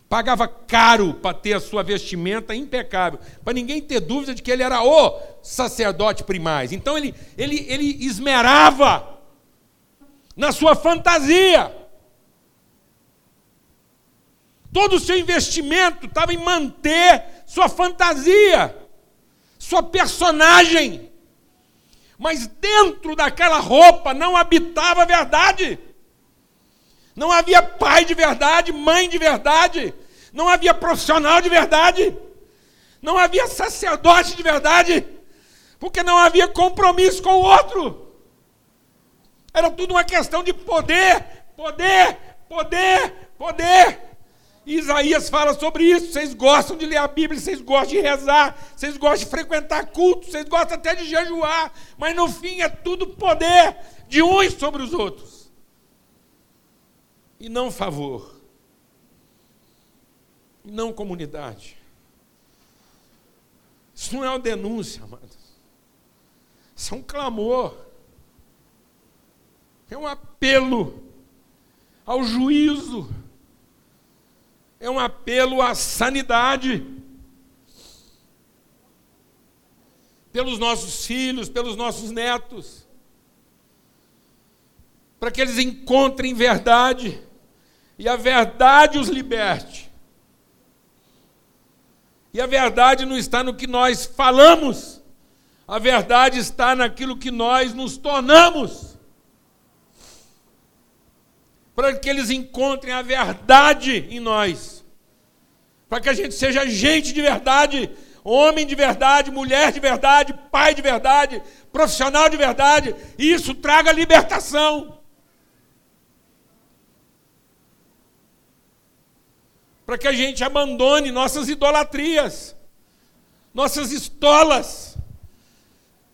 Pagava caro para ter a sua vestimenta impecável, para ninguém ter dúvida de que ele era o sacerdote primaz. Então ele, ele, ele esmerava na sua fantasia. Todo o seu investimento estava em manter sua fantasia, sua personagem. Mas dentro daquela roupa não habitava a verdade. Não havia pai de verdade, mãe de verdade. Não havia profissional de verdade. Não havia sacerdote de verdade. Porque não havia compromisso com o outro. Era tudo uma questão de poder, poder, poder, poder. Isaías fala sobre isso. Vocês gostam de ler a Bíblia, vocês gostam de rezar, vocês gostam de frequentar cultos, vocês gostam até de jejuar, mas no fim é tudo poder de uns sobre os outros. E não favor. E não comunidade. Isso não é uma denúncia, amados. Isso é um clamor. É um apelo ao juízo é um apelo à sanidade. Pelos nossos filhos, pelos nossos netos. Para que eles encontrem verdade e a verdade os liberte. E a verdade não está no que nós falamos, a verdade está naquilo que nós nos tornamos para que eles encontrem a verdade em nós, para que a gente seja gente de verdade, homem de verdade, mulher de verdade, pai de verdade, profissional de verdade, e isso traga libertação. Para que a gente abandone nossas idolatrias, nossas estolas,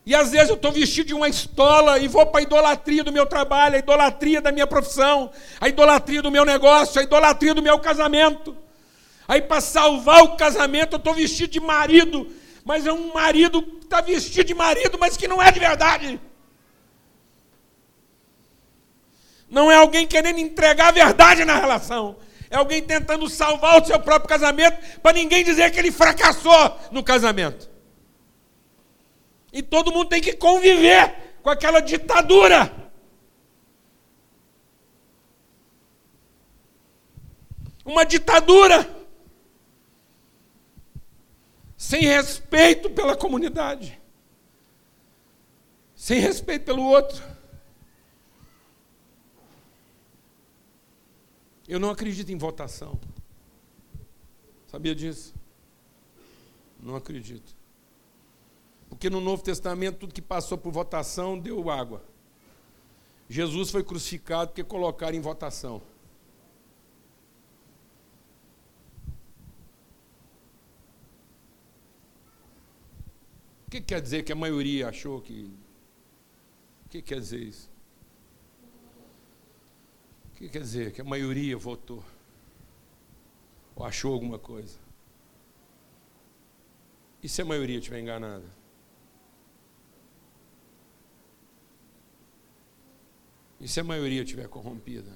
e às vezes eu estou vestido de uma estola e vou para a idolatria do meu trabalho, a idolatria da minha profissão, a idolatria do meu negócio, a idolatria do meu casamento. Aí para salvar o casamento eu estou vestido de marido, mas é um marido que está vestido de marido, mas que não é de verdade. Não é alguém querendo entregar a verdade na relação. É alguém tentando salvar o seu próprio casamento para ninguém dizer que ele fracassou no casamento. E todo mundo tem que conviver com aquela ditadura. Uma ditadura. Sem respeito pela comunidade. Sem respeito pelo outro. Eu não acredito em votação. Sabia disso? Não acredito. Porque no Novo Testamento, tudo que passou por votação deu água. Jesus foi crucificado porque colocaram em votação. O que quer dizer que a maioria achou que. O que quer dizer isso? que quer dizer? Que a maioria votou. Ou achou alguma coisa. E se a maioria estiver enganada? E se a maioria estiver corrompida?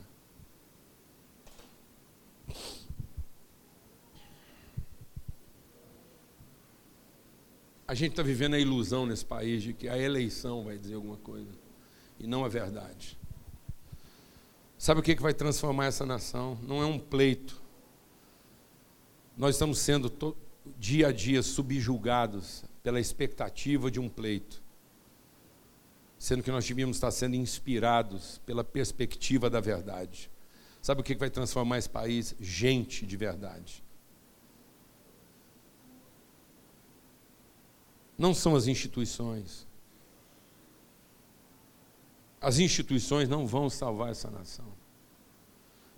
A gente está vivendo a ilusão nesse país de que a eleição vai dizer alguma coisa e não a verdade. Sabe o que vai transformar essa nação? Não é um pleito. Nós estamos sendo dia a dia subjugados pela expectativa de um pleito, sendo que nós devíamos estar sendo inspirados pela perspectiva da verdade. Sabe o que vai transformar esse país? Gente de verdade. Não são as instituições. As instituições não vão salvar essa nação.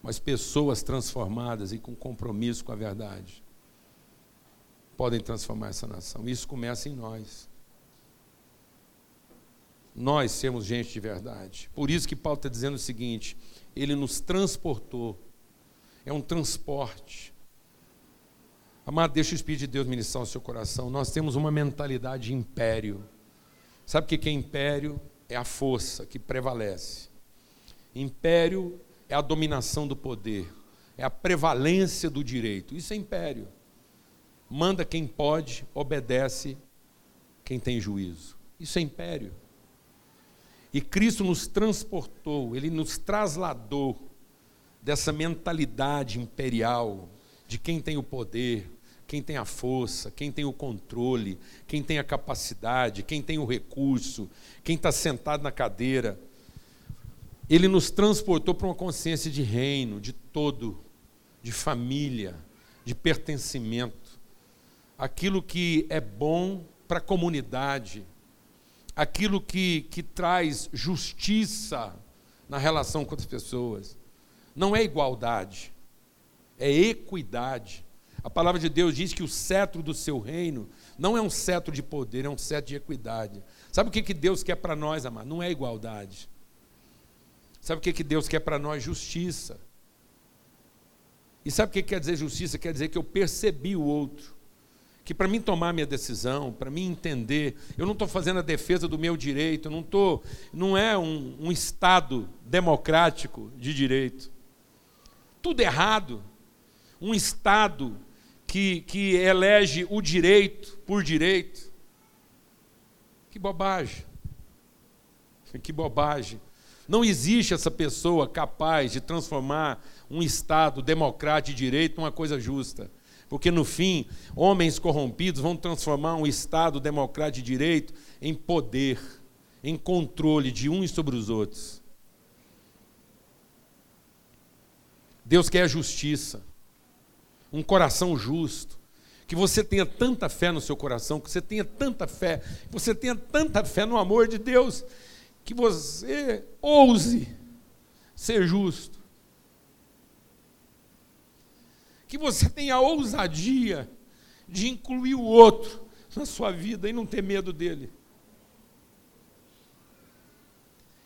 Mas pessoas transformadas e com compromisso com a verdade podem transformar essa nação. Isso começa em nós. Nós sermos gente de verdade. Por isso que Paulo está dizendo o seguinte: ele nos transportou. É um transporte. Amado, deixa o Espírito de Deus ministrar o seu coração. Nós temos uma mentalidade de império. Sabe o que é império? É a força que prevalece. Império é a dominação do poder, é a prevalência do direito. Isso é império. Manda quem pode, obedece quem tem juízo. Isso é império. E Cristo nos transportou, ele nos trasladou dessa mentalidade imperial de quem tem o poder, quem tem a força, quem tem o controle, quem tem a capacidade, quem tem o recurso, quem está sentado na cadeira. Ele nos transportou para uma consciência de reino, de todo, de família, de pertencimento. Aquilo que é bom para a comunidade, aquilo que, que traz justiça na relação com as pessoas. Não é igualdade, é equidade. A palavra de Deus diz que o cetro do seu reino não é um cetro de poder, é um cetro de equidade. Sabe o que, que Deus quer para nós, amado? Não é igualdade. Sabe o que, que Deus quer para nós? Justiça. E sabe o que quer dizer justiça? Quer dizer que eu percebi o outro que para mim tomar minha decisão, para mim entender, eu não estou fazendo a defesa do meu direito, não estou, não é um, um Estado democrático de direito. Tudo errado. Um Estado que, que elege o direito por direito. Que bobagem. Que bobagem. Não existe essa pessoa capaz de transformar um Estado democrático de direito numa coisa justa. Porque no fim, homens corrompidos vão transformar um Estado democrático de direito em poder, em controle de uns sobre os outros. Deus quer justiça, um coração justo, que você tenha tanta fé no seu coração, que você tenha tanta fé, que você tenha tanta fé no amor de Deus, que você ouse ser justo. que você tenha a ousadia de incluir o outro na sua vida e não ter medo dele.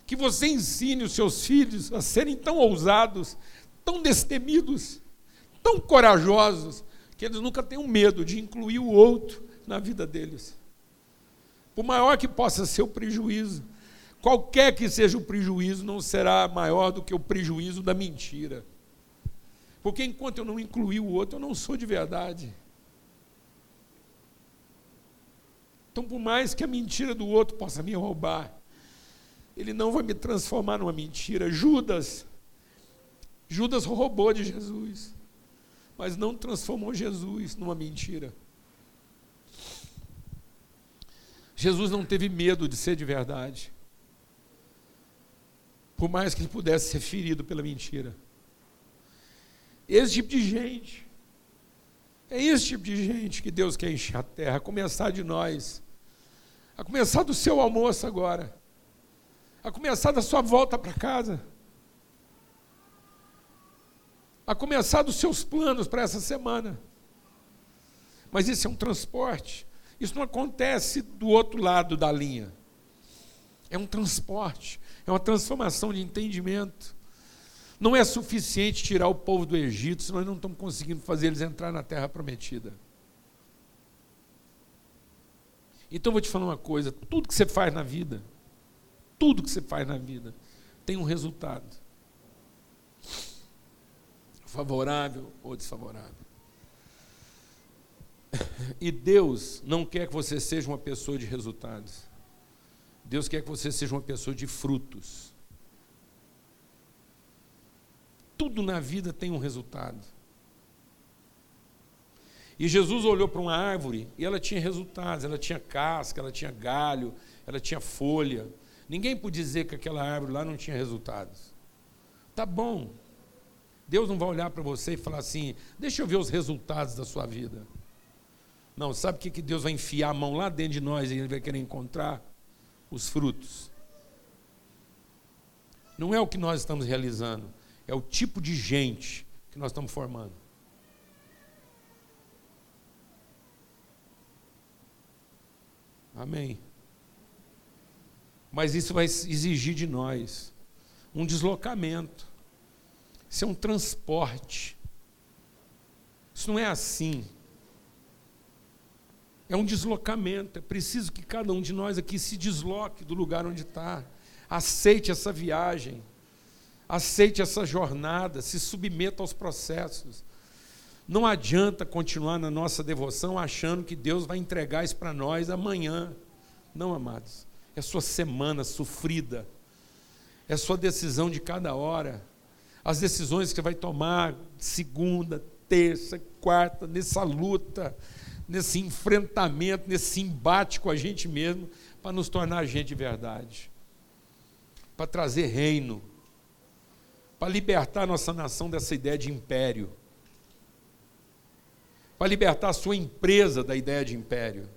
Que você ensine os seus filhos a serem tão ousados, tão destemidos, tão corajosos, que eles nunca tenham medo de incluir o outro na vida deles. Por maior que possa ser o prejuízo, qualquer que seja o prejuízo, não será maior do que o prejuízo da mentira. Porque enquanto eu não incluir o outro, eu não sou de verdade. Então, por mais que a mentira do outro possa me roubar, ele não vai me transformar numa mentira. Judas, Judas roubou de Jesus, mas não transformou Jesus numa mentira. Jesus não teve medo de ser de verdade, por mais que ele pudesse ser ferido pela mentira. Esse tipo de gente. É esse tipo de gente que Deus quer encher a terra, a começar de nós, a começar do seu almoço agora, a começar da sua volta para casa, a começar dos seus planos para essa semana. Mas isso é um transporte, isso não acontece do outro lado da linha. É um transporte, é uma transformação de entendimento. Não é suficiente tirar o povo do Egito se nós não estamos conseguindo fazer eles entrar na terra prometida. Então eu vou te falar uma coisa: tudo que você faz na vida, tudo que você faz na vida, tem um resultado. Favorável ou desfavorável. E Deus não quer que você seja uma pessoa de resultados. Deus quer que você seja uma pessoa de frutos. Tudo na vida tem um resultado. E Jesus olhou para uma árvore e ela tinha resultados, ela tinha casca, ela tinha galho, ela tinha folha. Ninguém podia dizer que aquela árvore lá não tinha resultados. Tá bom. Deus não vai olhar para você e falar assim: deixa eu ver os resultados da sua vida. Não, sabe o que Deus vai enfiar a mão lá dentro de nós e ele vai querer encontrar? Os frutos. Não é o que nós estamos realizando, é o tipo de gente que nós estamos formando. Amém. Mas isso vai exigir de nós um deslocamento. Isso é um transporte. Isso não é assim. É um deslocamento. É preciso que cada um de nós aqui se desloque do lugar onde está. Aceite essa viagem. Aceite essa jornada. Se submeta aos processos. Não adianta continuar na nossa devoção achando que Deus vai entregar isso para nós amanhã. Não, amados. É sua semana sofrida. É sua decisão de cada hora. As decisões que vai tomar segunda, terça, quarta, nessa luta nesse enfrentamento, nesse embate com a gente mesmo, para nos tornar gente de verdade, para trazer reino, para libertar nossa nação dessa ideia de império, para libertar a sua empresa da ideia de império.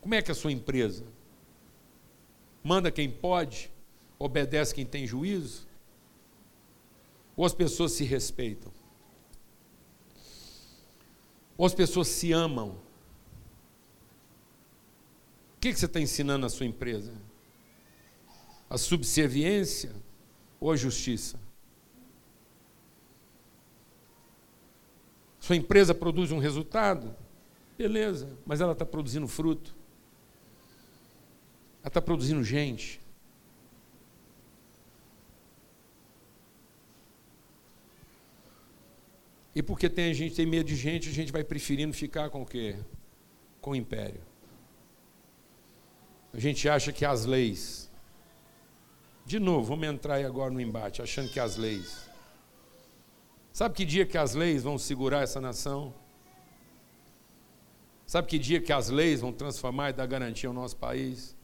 Como é que é a sua empresa? Manda quem pode, obedece quem tem juízo? Ou as pessoas se respeitam? Ou as pessoas se amam? O que você está ensinando na sua empresa? A subserviência ou a justiça? Sua empresa produz um resultado? Beleza, mas ela está produzindo fruto. Ela está produzindo gente. E porque tem, gente tem medo de gente, a gente vai preferindo ficar com o quê? Com o império. A gente acha que as leis. De novo, vamos entrar aí agora no embate, achando que as leis. Sabe que dia que as leis vão segurar essa nação? Sabe que dia que as leis vão transformar e dar garantia ao nosso país?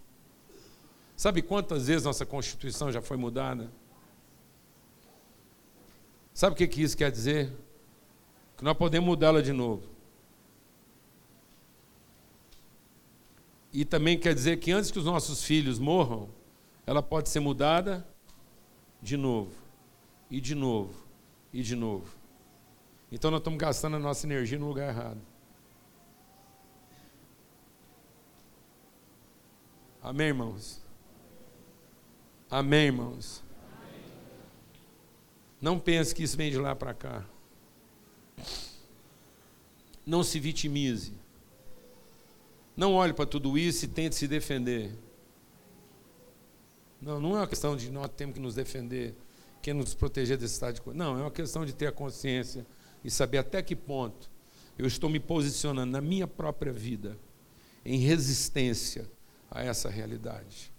Sabe quantas vezes nossa Constituição já foi mudada? Sabe o que, que isso quer dizer? Que nós podemos mudá-la de novo. E também quer dizer que antes que os nossos filhos morram, ela pode ser mudada de novo, e de novo, e de novo. Então nós estamos gastando a nossa energia no lugar errado. Amém, irmãos? Amém, irmãos? Não pense que isso vem de lá para cá. Não se vitimize. Não olhe para tudo isso e tente se defender. Não, não é uma questão de nós temos que nos defender, que nos proteger desse estado de coisa. Não, é uma questão de ter a consciência e saber até que ponto eu estou me posicionando na minha própria vida em resistência a essa realidade.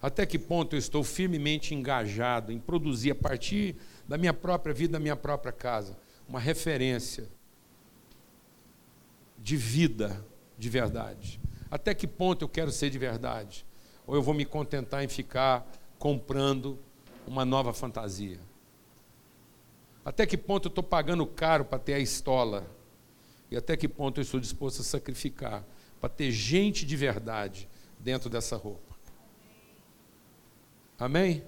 Até que ponto eu estou firmemente engajado em produzir a partir da minha própria vida, da minha própria casa, uma referência de vida de verdade. Até que ponto eu quero ser de verdade? Ou eu vou me contentar em ficar comprando uma nova fantasia? Até que ponto eu estou pagando caro para ter a estola? E até que ponto eu estou disposto a sacrificar para ter gente de verdade dentro dessa roupa? Amém?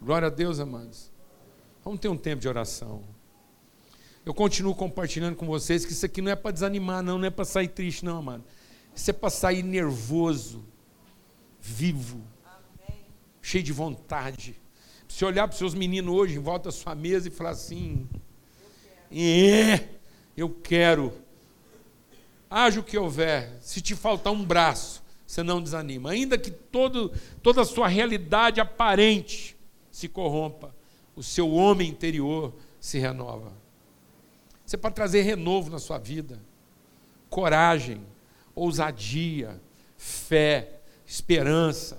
Glória a Deus, amados. Vamos ter um tempo de oração. Eu continuo compartilhando com vocês que isso aqui não é para desanimar, não, não é para sair triste, não, amado. Isso é para sair nervoso, vivo, Amém. cheio de vontade. Você olhar para os seus meninos hoje em volta da sua mesa e falar assim: É, eu quero. Haja o que houver, se te faltar um braço, você não desanima. Ainda que todo, toda a sua realidade aparente se corrompa, o seu homem interior se renova. Você pode trazer renovo na sua vida. coragem, ousadia, fé, esperança.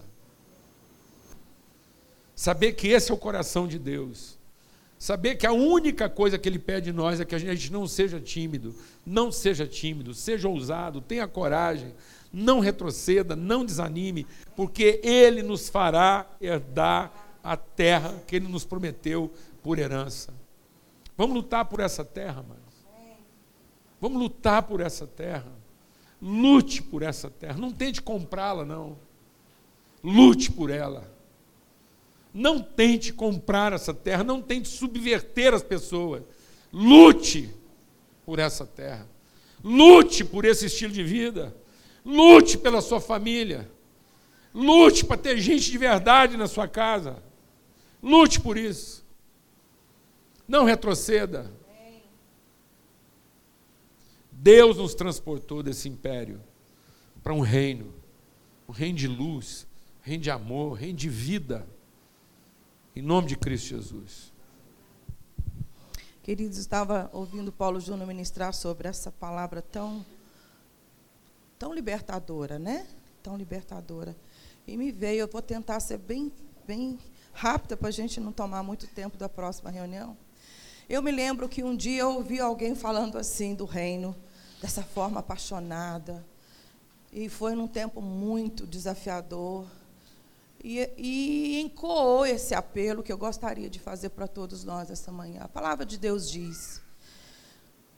Saber que esse é o coração de Deus. Saber que a única coisa que Ele pede de nós é que a gente não seja tímido, não seja tímido, seja ousado, tenha coragem, não retroceda, não desanime, porque Ele nos fará herdar a terra que Ele nos prometeu por herança. Vamos lutar por essa terra, mano. Vamos lutar por essa terra. Lute por essa terra. Não tente comprá-la, não. Lute por ela. Não tente comprar essa terra. Não tente subverter as pessoas. Lute por essa terra. Lute por esse estilo de vida. Lute pela sua família. Lute para ter gente de verdade na sua casa. Lute por isso. Não retroceda. Deus nos transportou desse império para um reino, um reino de luz, um reino de amor, um reino de vida. Em nome de Cristo Jesus.
Queridos, estava ouvindo Paulo Júnior ministrar sobre essa palavra tão tão libertadora, né? Tão libertadora. E me veio, eu vou tentar ser bem bem rápida para a gente não tomar muito tempo da próxima reunião. Eu me lembro que um dia eu ouvi alguém falando assim do reino dessa forma apaixonada. E foi num tempo muito desafiador. E, e encoou esse apelo que eu gostaria de fazer para todos nós essa manhã. A palavra de Deus diz.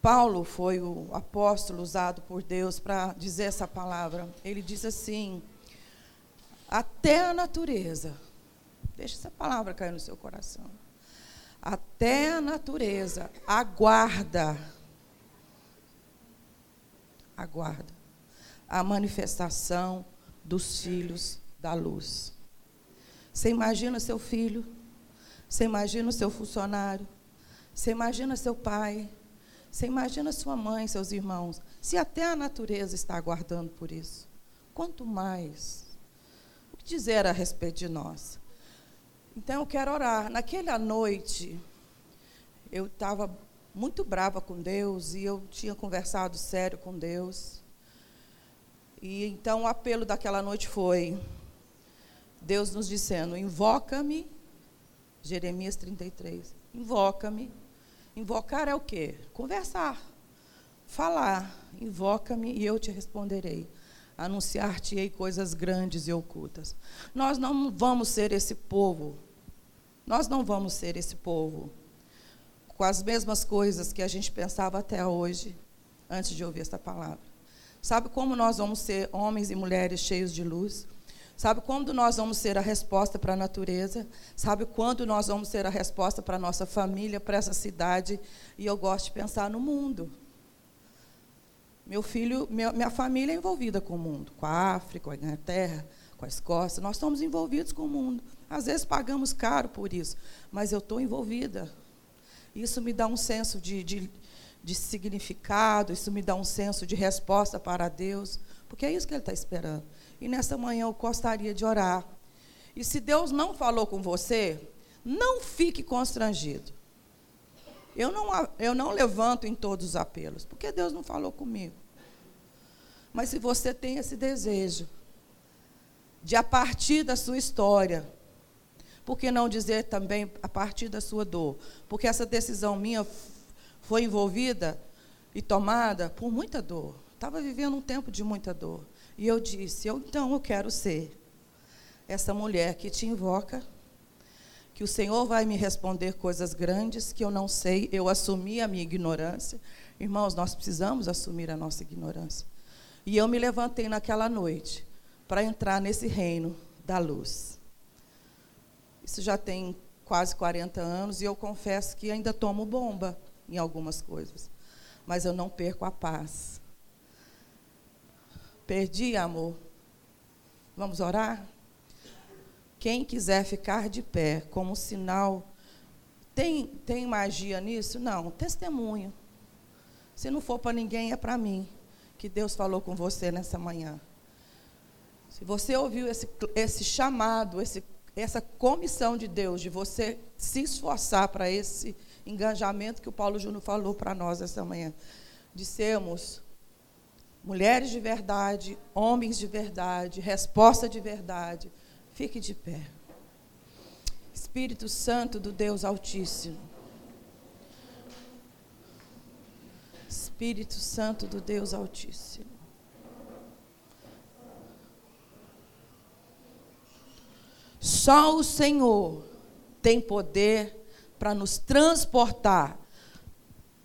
Paulo foi o apóstolo usado por Deus para dizer essa palavra. Ele diz assim: até a natureza. Deixa essa palavra cair no seu coração. Até a natureza aguarda aguarda a manifestação dos filhos da luz. Você imagina seu filho, você imagina o seu funcionário, você imagina seu pai, você imagina sua mãe, seus irmãos. Se até a natureza está aguardando por isso, quanto mais? O que dizer a respeito de nós? Então eu quero orar. Naquela noite, eu estava muito brava com Deus e eu tinha conversado sério com Deus. E então o apelo daquela noite foi Deus nos dizendo: "Invoca-me". Jeremias 33. Invoca-me. Invocar é o quê? Conversar. Falar. Invoca-me e eu te responderei. Anunciar-te-ei coisas grandes e ocultas. Nós não vamos ser esse povo. Nós não vamos ser esse povo com as mesmas coisas que a gente pensava até hoje, antes de ouvir esta palavra. Sabe como nós vamos ser homens e mulheres cheios de luz? Sabe quando nós vamos ser a resposta para a natureza? Sabe quando nós vamos ser a resposta para a nossa família, para essa cidade? E eu gosto de pensar no mundo. Meu filho, minha, minha família é envolvida com o mundo, com a África, com a Inglaterra, com a Escócia. Nós estamos envolvidos com o mundo. Às vezes pagamos caro por isso, mas eu estou envolvida. Isso me dá um senso de, de, de significado, isso me dá um senso de resposta para Deus, porque é isso que Ele está esperando. E nessa manhã eu gostaria de orar. E se Deus não falou com você, não fique constrangido. Eu não, eu não levanto em todos os apelos, porque Deus não falou comigo. Mas se você tem esse desejo de, a partir da sua história, por que não dizer também a partir da sua dor? Porque essa decisão minha foi envolvida e tomada por muita dor. Estava vivendo um tempo de muita dor. E eu disse: eu, então eu quero ser essa mulher que te invoca, que o Senhor vai me responder coisas grandes que eu não sei. Eu assumi a minha ignorância. Irmãos, nós precisamos assumir a nossa ignorância. E eu me levantei naquela noite para entrar nesse reino da luz. Isso já tem quase 40 anos e eu confesso que ainda tomo bomba em algumas coisas. Mas eu não perco a paz. Perdi, amor. Vamos orar? Quem quiser ficar de pé como sinal. Tem, tem magia nisso? Não. Testemunho. Se não for para ninguém, é para mim. Que Deus falou com você nessa manhã. Se você ouviu esse, esse chamado, esse essa comissão de Deus, de você se esforçar para esse engajamento que o Paulo Júnior falou para nós essa manhã, de sermos mulheres de verdade, homens de verdade, resposta de verdade. Fique de pé. Espírito Santo do Deus Altíssimo. Espírito Santo do Deus Altíssimo. Só o Senhor tem poder para nos transportar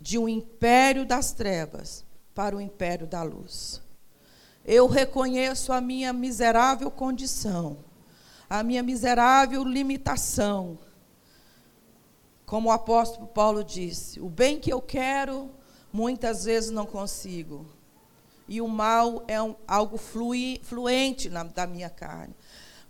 de um império das trevas para o império da luz. Eu reconheço a minha miserável condição, a minha miserável limitação. Como o apóstolo Paulo disse, o bem que eu quero, muitas vezes não consigo. E o mal é um, algo flui, fluente na, da minha carne.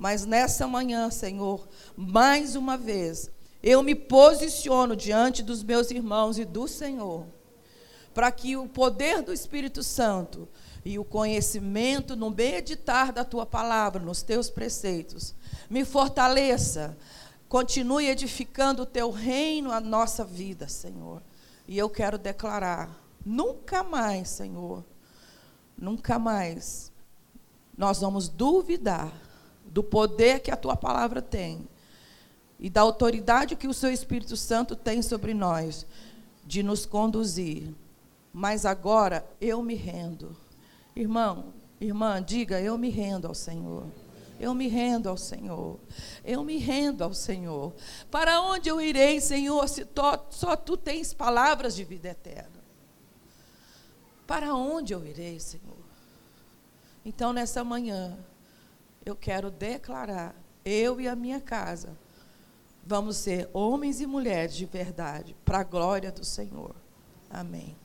Mas nessa manhã, Senhor, mais uma vez, eu me posiciono diante dos meus irmãos e do Senhor, para que o poder do Espírito Santo e o conhecimento no meditar da tua palavra, nos teus preceitos, me fortaleça, continue edificando o teu reino, a nossa vida, Senhor. E eu quero declarar: nunca mais, Senhor, nunca mais nós vamos duvidar do poder que a tua palavra tem e da autoridade que o seu Espírito Santo tem sobre nós de nos conduzir. Mas agora eu me rendo. Irmão, irmã, diga: eu me rendo ao Senhor. Eu me rendo ao Senhor. Eu me rendo ao Senhor. Para onde eu irei, Senhor, se só tu tens palavras de vida eterna? Para onde eu irei, Senhor? Então, nessa manhã, eu quero declarar, eu e a minha casa, vamos ser homens e mulheres de verdade, para a glória do Senhor. Amém.